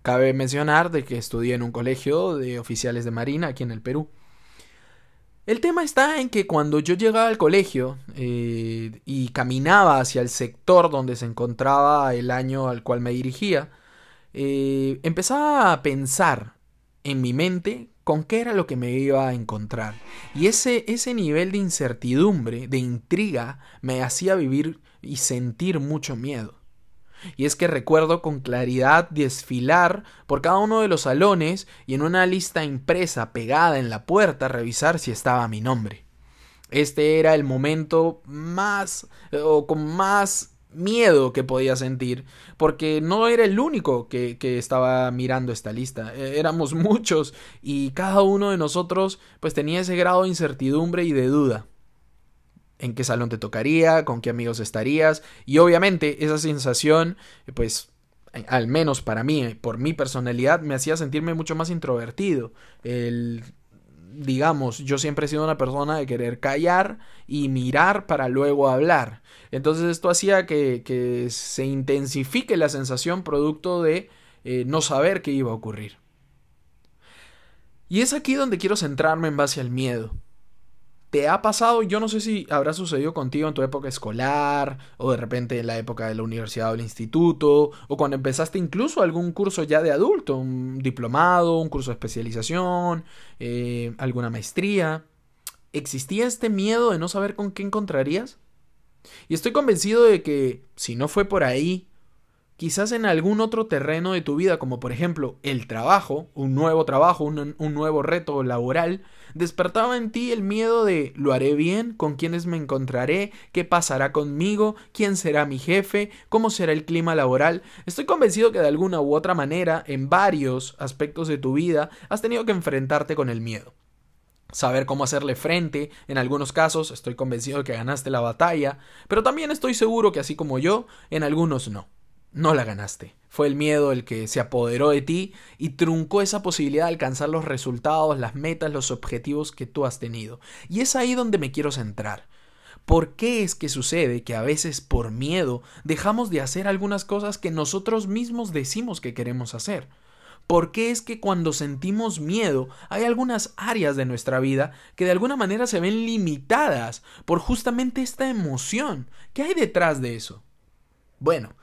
Cabe mencionar de que estudié en un colegio de oficiales de Marina aquí en el Perú. El tema está en que cuando yo llegaba al colegio eh, y caminaba hacia el sector donde se encontraba el año al cual me dirigía, eh, empezaba a pensar en mi mente con qué era lo que me iba a encontrar. Y ese, ese nivel de incertidumbre, de intriga, me hacía vivir y sentir mucho miedo. Y es que recuerdo con claridad desfilar por cada uno de los salones y en una lista impresa pegada en la puerta revisar si estaba mi nombre. Este era el momento más o con más miedo que podía sentir, porque no era el único que, que, estaba mirando esta lista, e, éramos muchos y cada uno de nosotros pues tenía ese grado de incertidumbre y de duda en qué salón te tocaría, con qué amigos estarías y obviamente esa sensación pues al menos para mí, por mi personalidad, me hacía sentirme mucho más introvertido. El, digamos, yo siempre he sido una persona de querer callar y mirar para luego hablar. Entonces esto hacía que, que se intensifique la sensación producto de eh, no saber qué iba a ocurrir. Y es aquí donde quiero centrarme en base al miedo. ¿Te ha pasado? Yo no sé si habrá sucedido contigo en tu época escolar, o de repente en la época de la universidad o el instituto, o cuando empezaste incluso algún curso ya de adulto, un diplomado, un curso de especialización, eh, alguna maestría. ¿Existía este miedo de no saber con qué encontrarías? Y estoy convencido de que, si no fue por ahí, quizás en algún otro terreno de tu vida, como por ejemplo el trabajo, un nuevo trabajo, un, nuevo reto laboral, despertaba en ti el miedo de ¿lo haré bien? ¿Con quiénes me encontraré? ¿Qué pasará conmigo? ¿Quién será mi jefe? ¿Cómo será el clima laboral? Estoy convencido que de alguna u otra manera, en varios aspectos de tu vida, has tenido que enfrentarte con el miedo saber cómo hacerle frente. En algunos casos estoy convencido de que ganaste la batalla, pero también estoy seguro que así como yo, en algunos no no la ganaste. Fue el miedo el que se apoderó de ti y truncó esa posibilidad de alcanzar los resultados, las metas, los objetivos que tú has tenido. Y es ahí donde me quiero centrar. ¿Por qué es que sucede que a veces por miedo dejamos de hacer algunas cosas que nosotros mismos decimos que queremos hacer? ¿Por qué es que cuando sentimos miedo hay algunas áreas de nuestra vida que de alguna manera se ven limitadas por justamente esta emoción? ¿Qué hay detrás de eso? Bueno,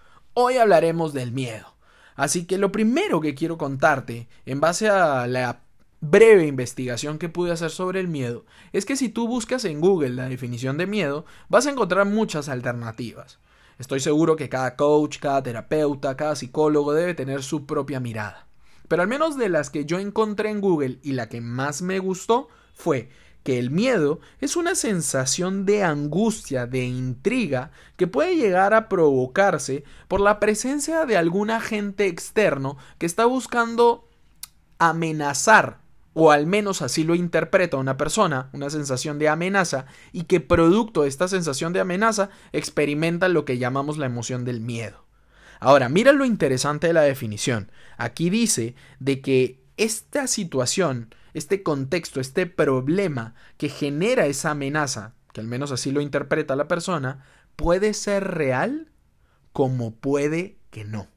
Hoy hablaremos del miedo. Así que lo primero que quiero contarte, en base a la breve investigación que pude hacer sobre el miedo, es que si tú buscas en Google la definición de miedo, vas a encontrar muchas alternativas. Estoy seguro que cada coach, cada terapeuta, cada psicólogo debe tener su propia mirada. Pero al menos de las que yo encontré en Google y la que más me gustó fue que el miedo es una sensación de angustia, de intriga, que puede llegar a provocarse por la presencia de algún agente externo que está buscando amenazar, o al menos así lo interpreta una persona, una sensación de amenaza, y que producto de esta sensación de amenaza experimenta lo que llamamos la emoción del miedo. Ahora, mira lo interesante de la definición. Aquí dice de que esta situación este contexto, este problema que genera esa amenaza, que al menos así lo interpreta la persona, puede ser real como puede que no.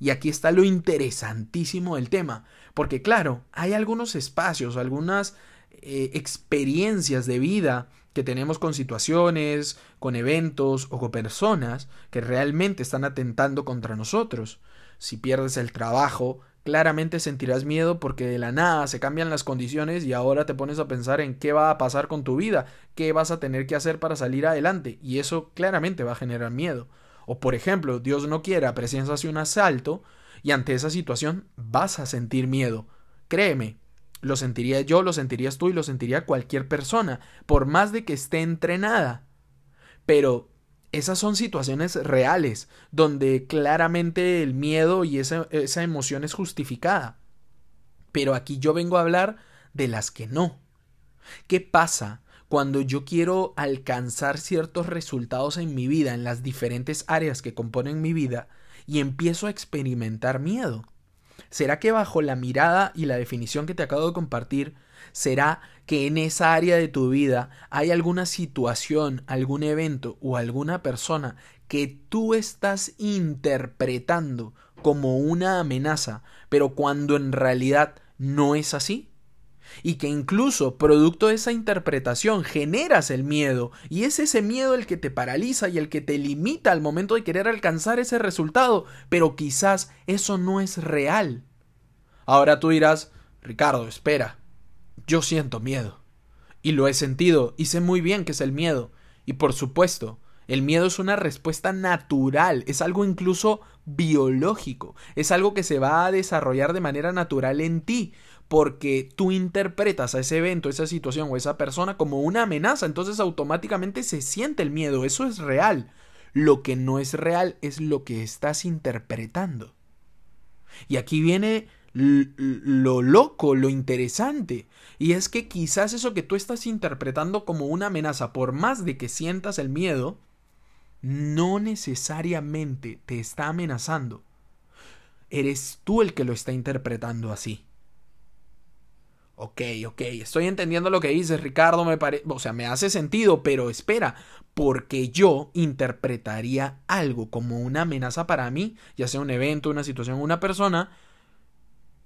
Y aquí está lo interesantísimo del tema, porque claro, hay algunos espacios, algunas eh, experiencias de vida que tenemos con situaciones, con eventos o con personas que realmente están atentando contra nosotros. Si pierdes el trabajo, claramente sentirás miedo porque de la nada se cambian las condiciones y ahora te pones a pensar en qué va a pasar con tu vida, qué vas a tener que hacer para salir adelante y eso claramente va a generar miedo. O por ejemplo, Dios no quiera, presencias un asalto y ante esa situación vas a sentir miedo. Créeme, lo sentiría yo, lo sentirías tú y lo sentiría cualquier persona, por más de que esté entrenada. Pero esas son situaciones reales, donde claramente el miedo y esa, esa emoción es justificada. Pero aquí yo vengo a hablar de las que no. ¿Qué pasa cuando yo quiero alcanzar ciertos resultados en mi vida, en las diferentes áreas que componen mi vida, y empiezo a experimentar miedo? ¿Será que bajo la mirada y la definición que te acabo de compartir, será que en esa área de tu vida hay alguna situación, algún evento o alguna persona que tú estás interpretando como una amenaza, pero cuando en realidad no es así? y que incluso producto de esa interpretación generas el miedo y es ese miedo el que te paraliza y el que te limita al momento de querer alcanzar ese resultado, pero quizás eso no es real. Ahora tú dirás, Ricardo, espera, yo siento miedo. Y lo he sentido, y sé muy bien que es el miedo. Y por supuesto, el miedo es una respuesta natural, es algo incluso biológico, es algo que se va a desarrollar de manera natural en ti, porque tú interpretas a ese evento, esa situación o esa persona como una amenaza, entonces automáticamente se siente el miedo, eso es real. Lo que no es real es lo que estás interpretando. Y aquí viene lo loco, lo interesante. Y es que quizás eso que tú estás interpretando como una amenaza, por más de que sientas el miedo, no necesariamente te está amenazando. Eres tú el que lo está interpretando así. Ok, ok, estoy entendiendo lo que dices, Ricardo, me parece, o sea, me hace sentido, pero espera, porque yo interpretaría algo como una amenaza para mí, ya sea un evento, una situación, una persona,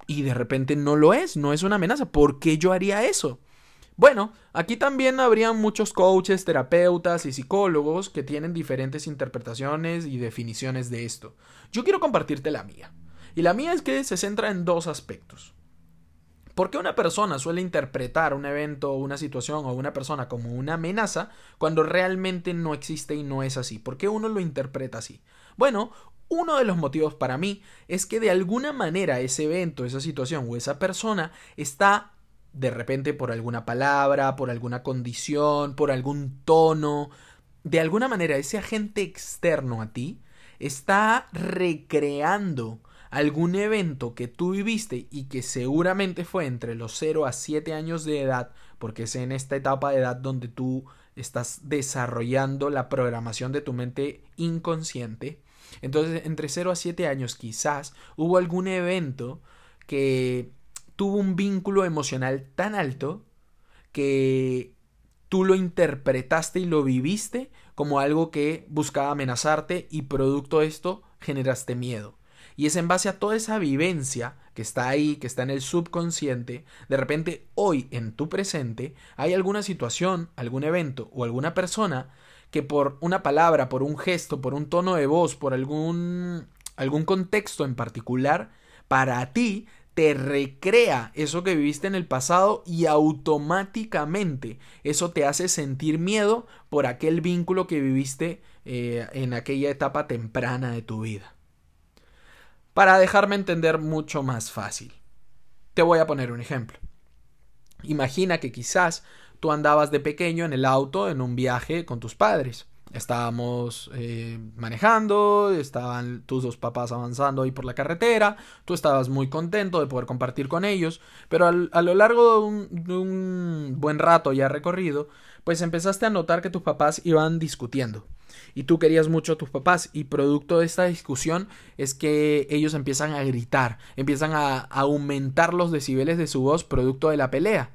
y de repente no lo es, no es una amenaza. ¿Por qué yo haría eso? Bueno, aquí también habrían muchos coaches, terapeutas y psicólogos que tienen diferentes interpretaciones y definiciones de esto. Yo quiero compartirte la mía. Y la mía es que se centra en dos aspectos. ¿Por qué una persona suele interpretar un evento, una situación o una persona como una amenaza cuando realmente no existe y no es así? ¿Por qué uno lo interpreta así? Bueno, uno de los motivos para mí es que de alguna manera ese evento, esa situación o esa persona está de repente por alguna palabra, por alguna condición, por algún tono, de alguna manera ese agente externo a ti está recreando algún evento que tú viviste y que seguramente fue entre los 0 a 7 años de edad, porque es en esta etapa de edad donde tú estás desarrollando la programación de tu mente inconsciente, entonces, entre 0 a 7 años quizás hubo algún evento que tuvo un vínculo emocional tan alto que tú lo interpretaste y lo viviste como algo que buscaba amenazarte y producto de esto generaste miedo. Y es en base a toda esa vivencia que está ahí, que está en el subconsciente, de repente hoy en tu presente hay alguna situación, algún evento o alguna persona que por una palabra, por un gesto, por un tono de voz, por algún, algún contexto en particular, para ti te recrea eso que viviste en el pasado y automáticamente eso te hace sentir miedo por aquel vínculo que viviste eh, en aquella etapa temprana de tu vida. Para dejarme entender mucho más fácil, te voy a poner un ejemplo. Imagina que quizás tú andabas de pequeño en el auto en un viaje con tus padres. Estábamos eh, manejando, estaban tus dos papás avanzando ahí por la carretera, tú estabas muy contento de poder compartir con ellos, pero a lo largo de un, de un buen rato ya recorrido, pues empezaste a notar que tus papás iban discutiendo y tú querías mucho a tus papás y producto de esta discusión es que ellos empiezan a gritar, empiezan a aumentar los decibeles de su voz producto de la pelea.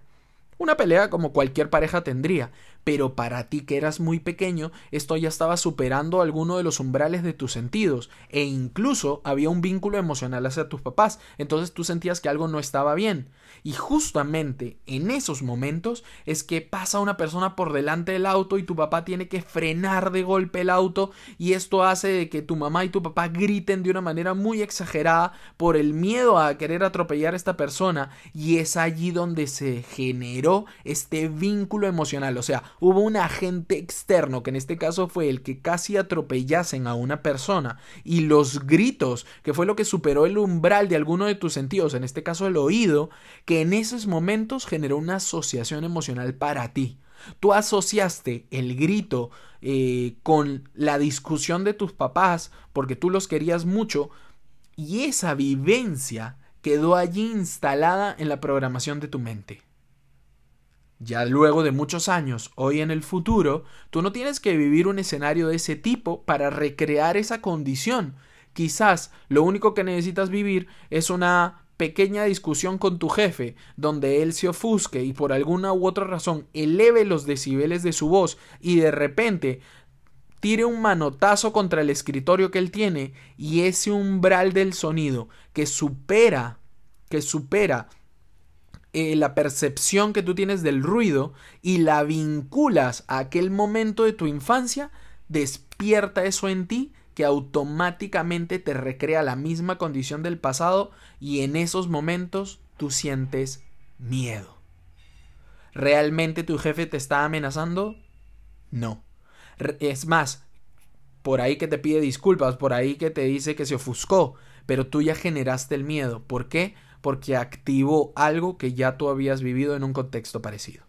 Una pelea como cualquier pareja tendría, pero para ti que eras muy pequeño, esto ya estaba superando alguno de los umbrales de tus sentidos e incluso había un vínculo emocional hacia tus papás, entonces tú sentías que algo no estaba bien. Y justamente en esos momentos es que pasa una persona por delante del auto y tu papá tiene que frenar de golpe el auto y esto hace de que tu mamá y tu papá griten de una manera muy exagerada por el miedo a querer atropellar a esta persona y es allí donde se generó este vínculo emocional, o sea, hubo un agente externo, que en este caso fue el que casi atropellasen a una persona, y los gritos, que fue lo que superó el umbral de alguno de tus sentidos, en este caso el oído, que en esos momentos generó una asociación emocional para ti. Tú asociaste el grito eh, con la discusión de tus papás porque tú los querías mucho y esa vivencia quedó allí instalada en la programación de tu mente. Ya luego de muchos años, hoy en el futuro, tú no tienes que vivir un escenario de ese tipo para recrear esa condición. Quizás lo único que necesitas vivir es una pequeña discusión con tu jefe, donde él se ofusque y por alguna u otra razón eleve los decibeles de su voz y de repente tire un manotazo contra el escritorio que él tiene y ese umbral del sonido que supera, que supera eh, la percepción que tú tienes del ruido y la vinculas a aquel momento de tu infancia, despierta eso en ti que automáticamente te recrea la misma condición del pasado y en esos momentos tú sientes miedo. ¿Realmente tu jefe te está amenazando? No. Es más, por ahí que te pide disculpas, por ahí que te dice que se ofuscó, pero tú ya generaste el miedo. ¿Por qué? Porque activó algo que ya tú habías vivido en un contexto parecido.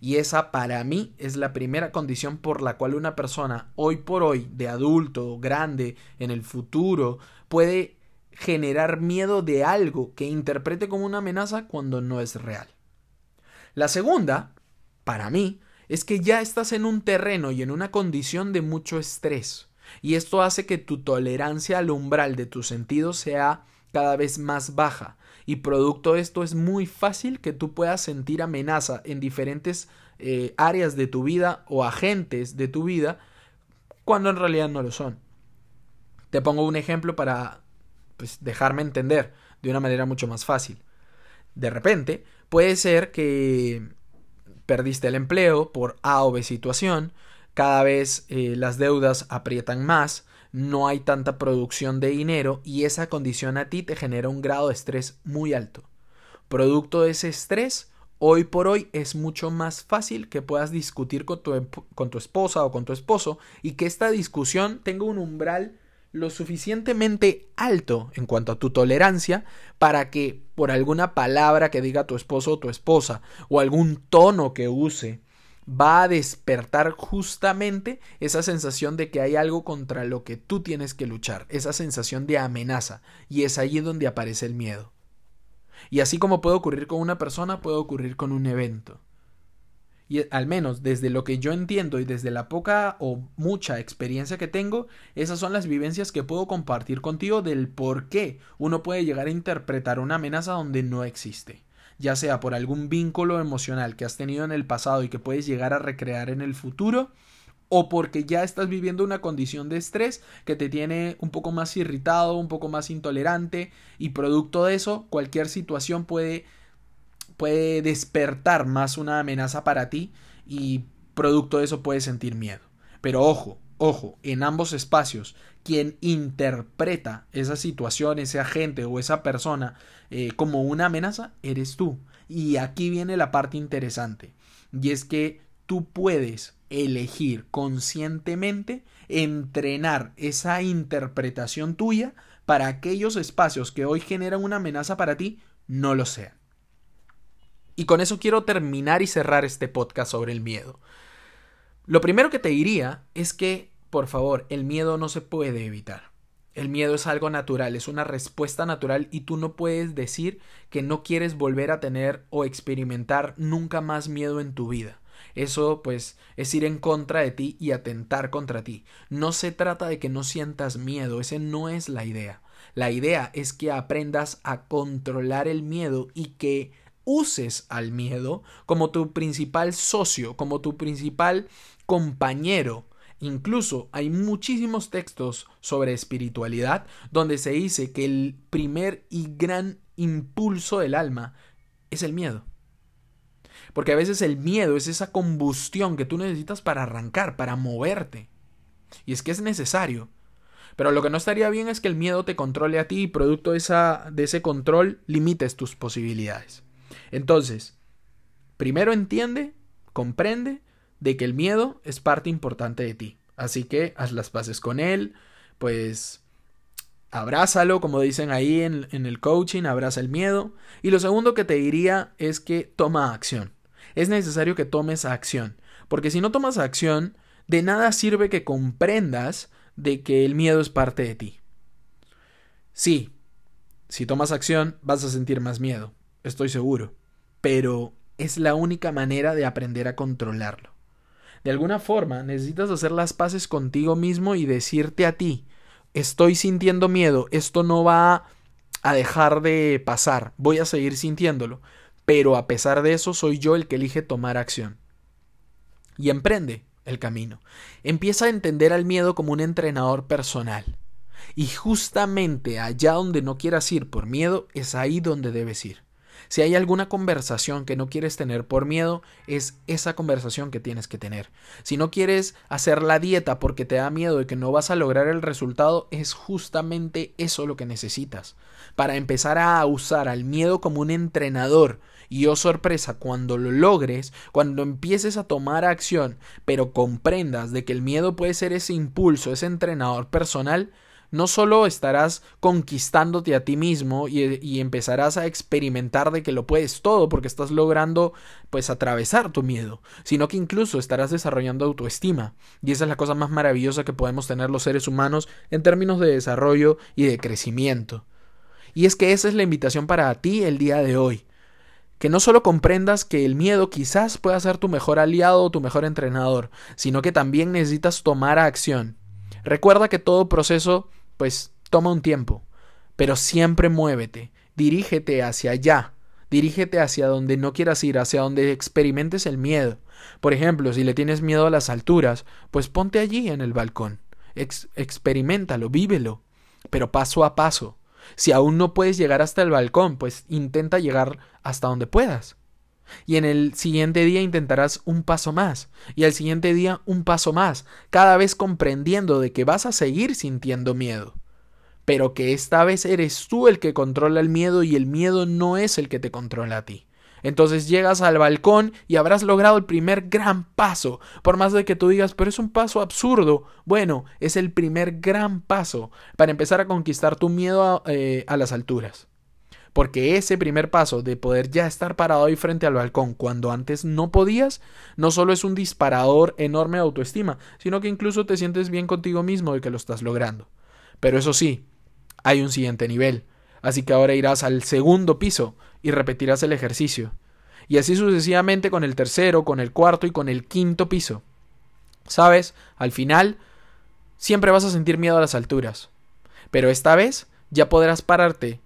Y esa para mí es la primera condición por la cual una persona hoy por hoy, de adulto, grande, en el futuro, puede generar miedo de algo que interprete como una amenaza cuando no es real. La segunda, para mí, es que ya estás en un terreno y en una condición de mucho estrés. Y esto hace que tu tolerancia al umbral de tus sentidos sea cada vez más baja y producto de esto es muy fácil que tú puedas sentir amenaza en diferentes eh, áreas de tu vida o agentes de tu vida cuando en realidad no lo son. Te pongo un ejemplo para pues, dejarme entender de una manera mucho más fácil. De repente, puede ser que perdiste el empleo por A o B situación, cada vez eh, las deudas aprietan más, no hay tanta producción de dinero y esa condición a ti te genera un grado de estrés muy alto. Producto de ese estrés, hoy por hoy es mucho más fácil que puedas discutir con tu, con tu esposa o con tu esposo y que esta discusión tenga un umbral lo suficientemente alto en cuanto a tu tolerancia para que por alguna palabra que diga tu esposo o tu esposa o algún tono que use va a despertar justamente esa sensación de que hay algo contra lo que tú tienes que luchar, esa sensación de amenaza, y es allí donde aparece el miedo. Y así como puede ocurrir con una persona, puede ocurrir con un evento. Y al menos desde lo que yo entiendo y desde la poca o mucha experiencia que tengo, esas son las vivencias que puedo compartir contigo del por qué uno puede llegar a interpretar una amenaza donde no existe ya sea por algún vínculo emocional que has tenido en el pasado y que puedes llegar a recrear en el futuro, o porque ya estás viviendo una condición de estrés que te tiene un poco más irritado, un poco más intolerante y producto de eso cualquier situación puede puede despertar más una amenaza para ti y producto de eso puedes sentir miedo. Pero ojo, ojo, en ambos espacios, quien interpreta esa situación, ese agente o esa persona eh, como una amenaza, eres tú. Y aquí viene la parte interesante. Y es que tú puedes elegir conscientemente entrenar esa interpretación tuya para aquellos espacios que hoy generan una amenaza para ti, no lo sean. Y con eso quiero terminar y cerrar este podcast sobre el miedo. Lo primero que te diría es que, por favor, el miedo no se puede evitar. El miedo es algo natural, es una respuesta natural y tú no puedes decir que no quieres volver a tener o experimentar nunca más miedo en tu vida. Eso pues es ir en contra de ti y atentar contra ti. No se trata de que no sientas miedo, ese no es la idea. La idea es que aprendas a controlar el miedo y que uses al miedo como tu principal socio, como tu principal compañero. Incluso hay muchísimos textos sobre espiritualidad donde se dice que el primer y gran impulso del alma es el miedo. Porque a veces el miedo es esa combustión que tú necesitas para arrancar, para moverte. Y es que es necesario. Pero lo que no estaría bien es que el miedo te controle a ti y producto de, de ese control limites tus posibilidades. Entonces, primero entiende, comprende de que el miedo es parte importante de ti. Así que haz las paces con él, pues abrázalo, como dicen ahí en, en, el coaching, abraza el miedo. Y lo segundo que te diría es que toma acción. Es necesario que tomes acción, porque si no tomas acción, de nada sirve que comprendas de que el miedo es parte de ti. Sí, si tomas acción vas a sentir más miedo, estoy seguro, pero es la única manera de aprender a controlarlo. De alguna forma necesitas hacer las paces contigo mismo y decirte a ti, estoy sintiendo miedo, esto no va a dejar de pasar, voy a seguir sintiéndolo, pero a pesar de eso soy yo el que elige tomar acción. Y emprende el camino. Empieza a entender al miedo como un entrenador personal. Y justamente allá donde no quieras ir por miedo, es ahí donde debes ir. Si hay alguna conversación que no quieres tener por miedo, es esa conversación que tienes que tener. Si no quieres hacer la dieta porque te da miedo de que no vas a lograr el resultado, es justamente eso lo que necesitas. Para empezar a usar al miedo como un entrenador y oh sorpresa, cuando lo logres, cuando empieces a tomar acción, pero comprendas de que el miedo puede ser ese impulso, ese entrenador personal, no solo estarás conquistándote a ti mismo y, empezarás a experimentar de que lo puedes todo porque estás logrando pues atravesar tu miedo, sino que incluso estarás desarrollando autoestima. Y esa es la cosa más maravillosa que podemos tener los seres humanos en términos de desarrollo y de crecimiento. Y es que esa es la invitación para ti el día de hoy que no solo comprendas que el miedo quizás pueda ser tu mejor aliado o tu mejor entrenador, sino que también necesitas tomar acción. Recuerda que todo proceso pues toma un tiempo, pero siempre muévete, dirígete hacia allá, dirígete hacia donde no quieras ir, hacia donde experimentes el miedo. Por ejemplo, si le tienes miedo a las alturas, pues ponte allí en el balcón, experimentalo, vívelo, pero paso a paso. Si aún no puedes llegar hasta el balcón, pues intenta llegar hasta donde puedas. Y en el siguiente día intentarás un paso más, y al siguiente día un paso más, cada vez comprendiendo de que vas a seguir sintiendo miedo, pero que esta vez eres tú el que controla el miedo y el miedo no es el que te controla a ti. Entonces llegas al balcón y habrás logrado el primer gran paso. Por más de que tú digas, pero es un paso absurdo. Bueno, es el primer gran paso para empezar a conquistar tu miedo a, eh, a las alturas. Porque ese primer paso de poder ya estar parado ahí frente al balcón cuando antes no podías, no solo es un disparador enorme de autoestima, sino que incluso te sientes bien contigo mismo de que lo estás logrando. Pero eso sí, hay un siguiente nivel. Así que ahora irás al segundo piso y repetirás el ejercicio. Y así sucesivamente con el tercero, con el cuarto y con el quinto piso. ¿Sabes? Al final, siempre vas a sentir miedo a las alturas. Pero esta vez ya podrás pararte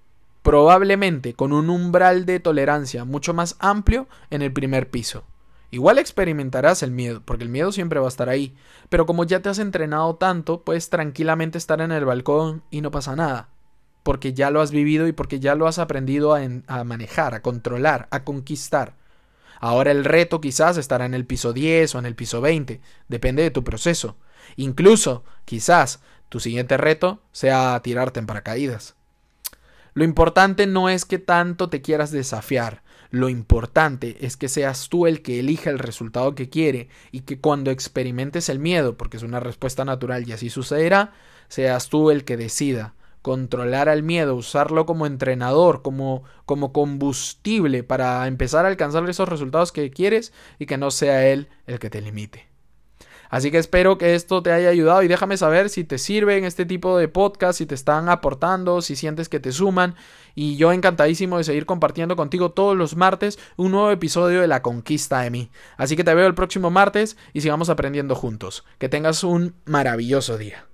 probablemente con un umbral de tolerancia mucho más amplio en el primer piso. Igual experimentarás el miedo, porque el miedo siempre va a estar ahí, pero como ya te has entrenado tanto, puedes tranquilamente estar en el balcón y no pasa nada porque ya lo has vivido y porque ya lo has aprendido a, manejar, a controlar, a conquistar. Ahora el reto quizás estará en el piso 10 o en el piso 20, depende de tu proceso. Incluso, quizás, tu siguiente reto sea tirarte en paracaídas. Lo importante no es que tanto te quieras desafiar, lo importante es que seas tú el que elija el resultado que quiere y que cuando experimentes el miedo, porque es una respuesta natural y así sucederá, seas tú el que decida controlar al miedo, usarlo como entrenador, como, como combustible para empezar a alcanzar esos resultados que quieres y que no sea él el que te limite. Así que espero que esto te haya ayudado y déjame saber si te sirven este tipo de podcast, si te están aportando, si sientes que te suman. Y yo encantadísimo de seguir compartiendo contigo todos los martes un nuevo episodio de La Conquista de mí. Así que te veo el próximo martes y sigamos aprendiendo juntos. Que tengas un maravilloso día.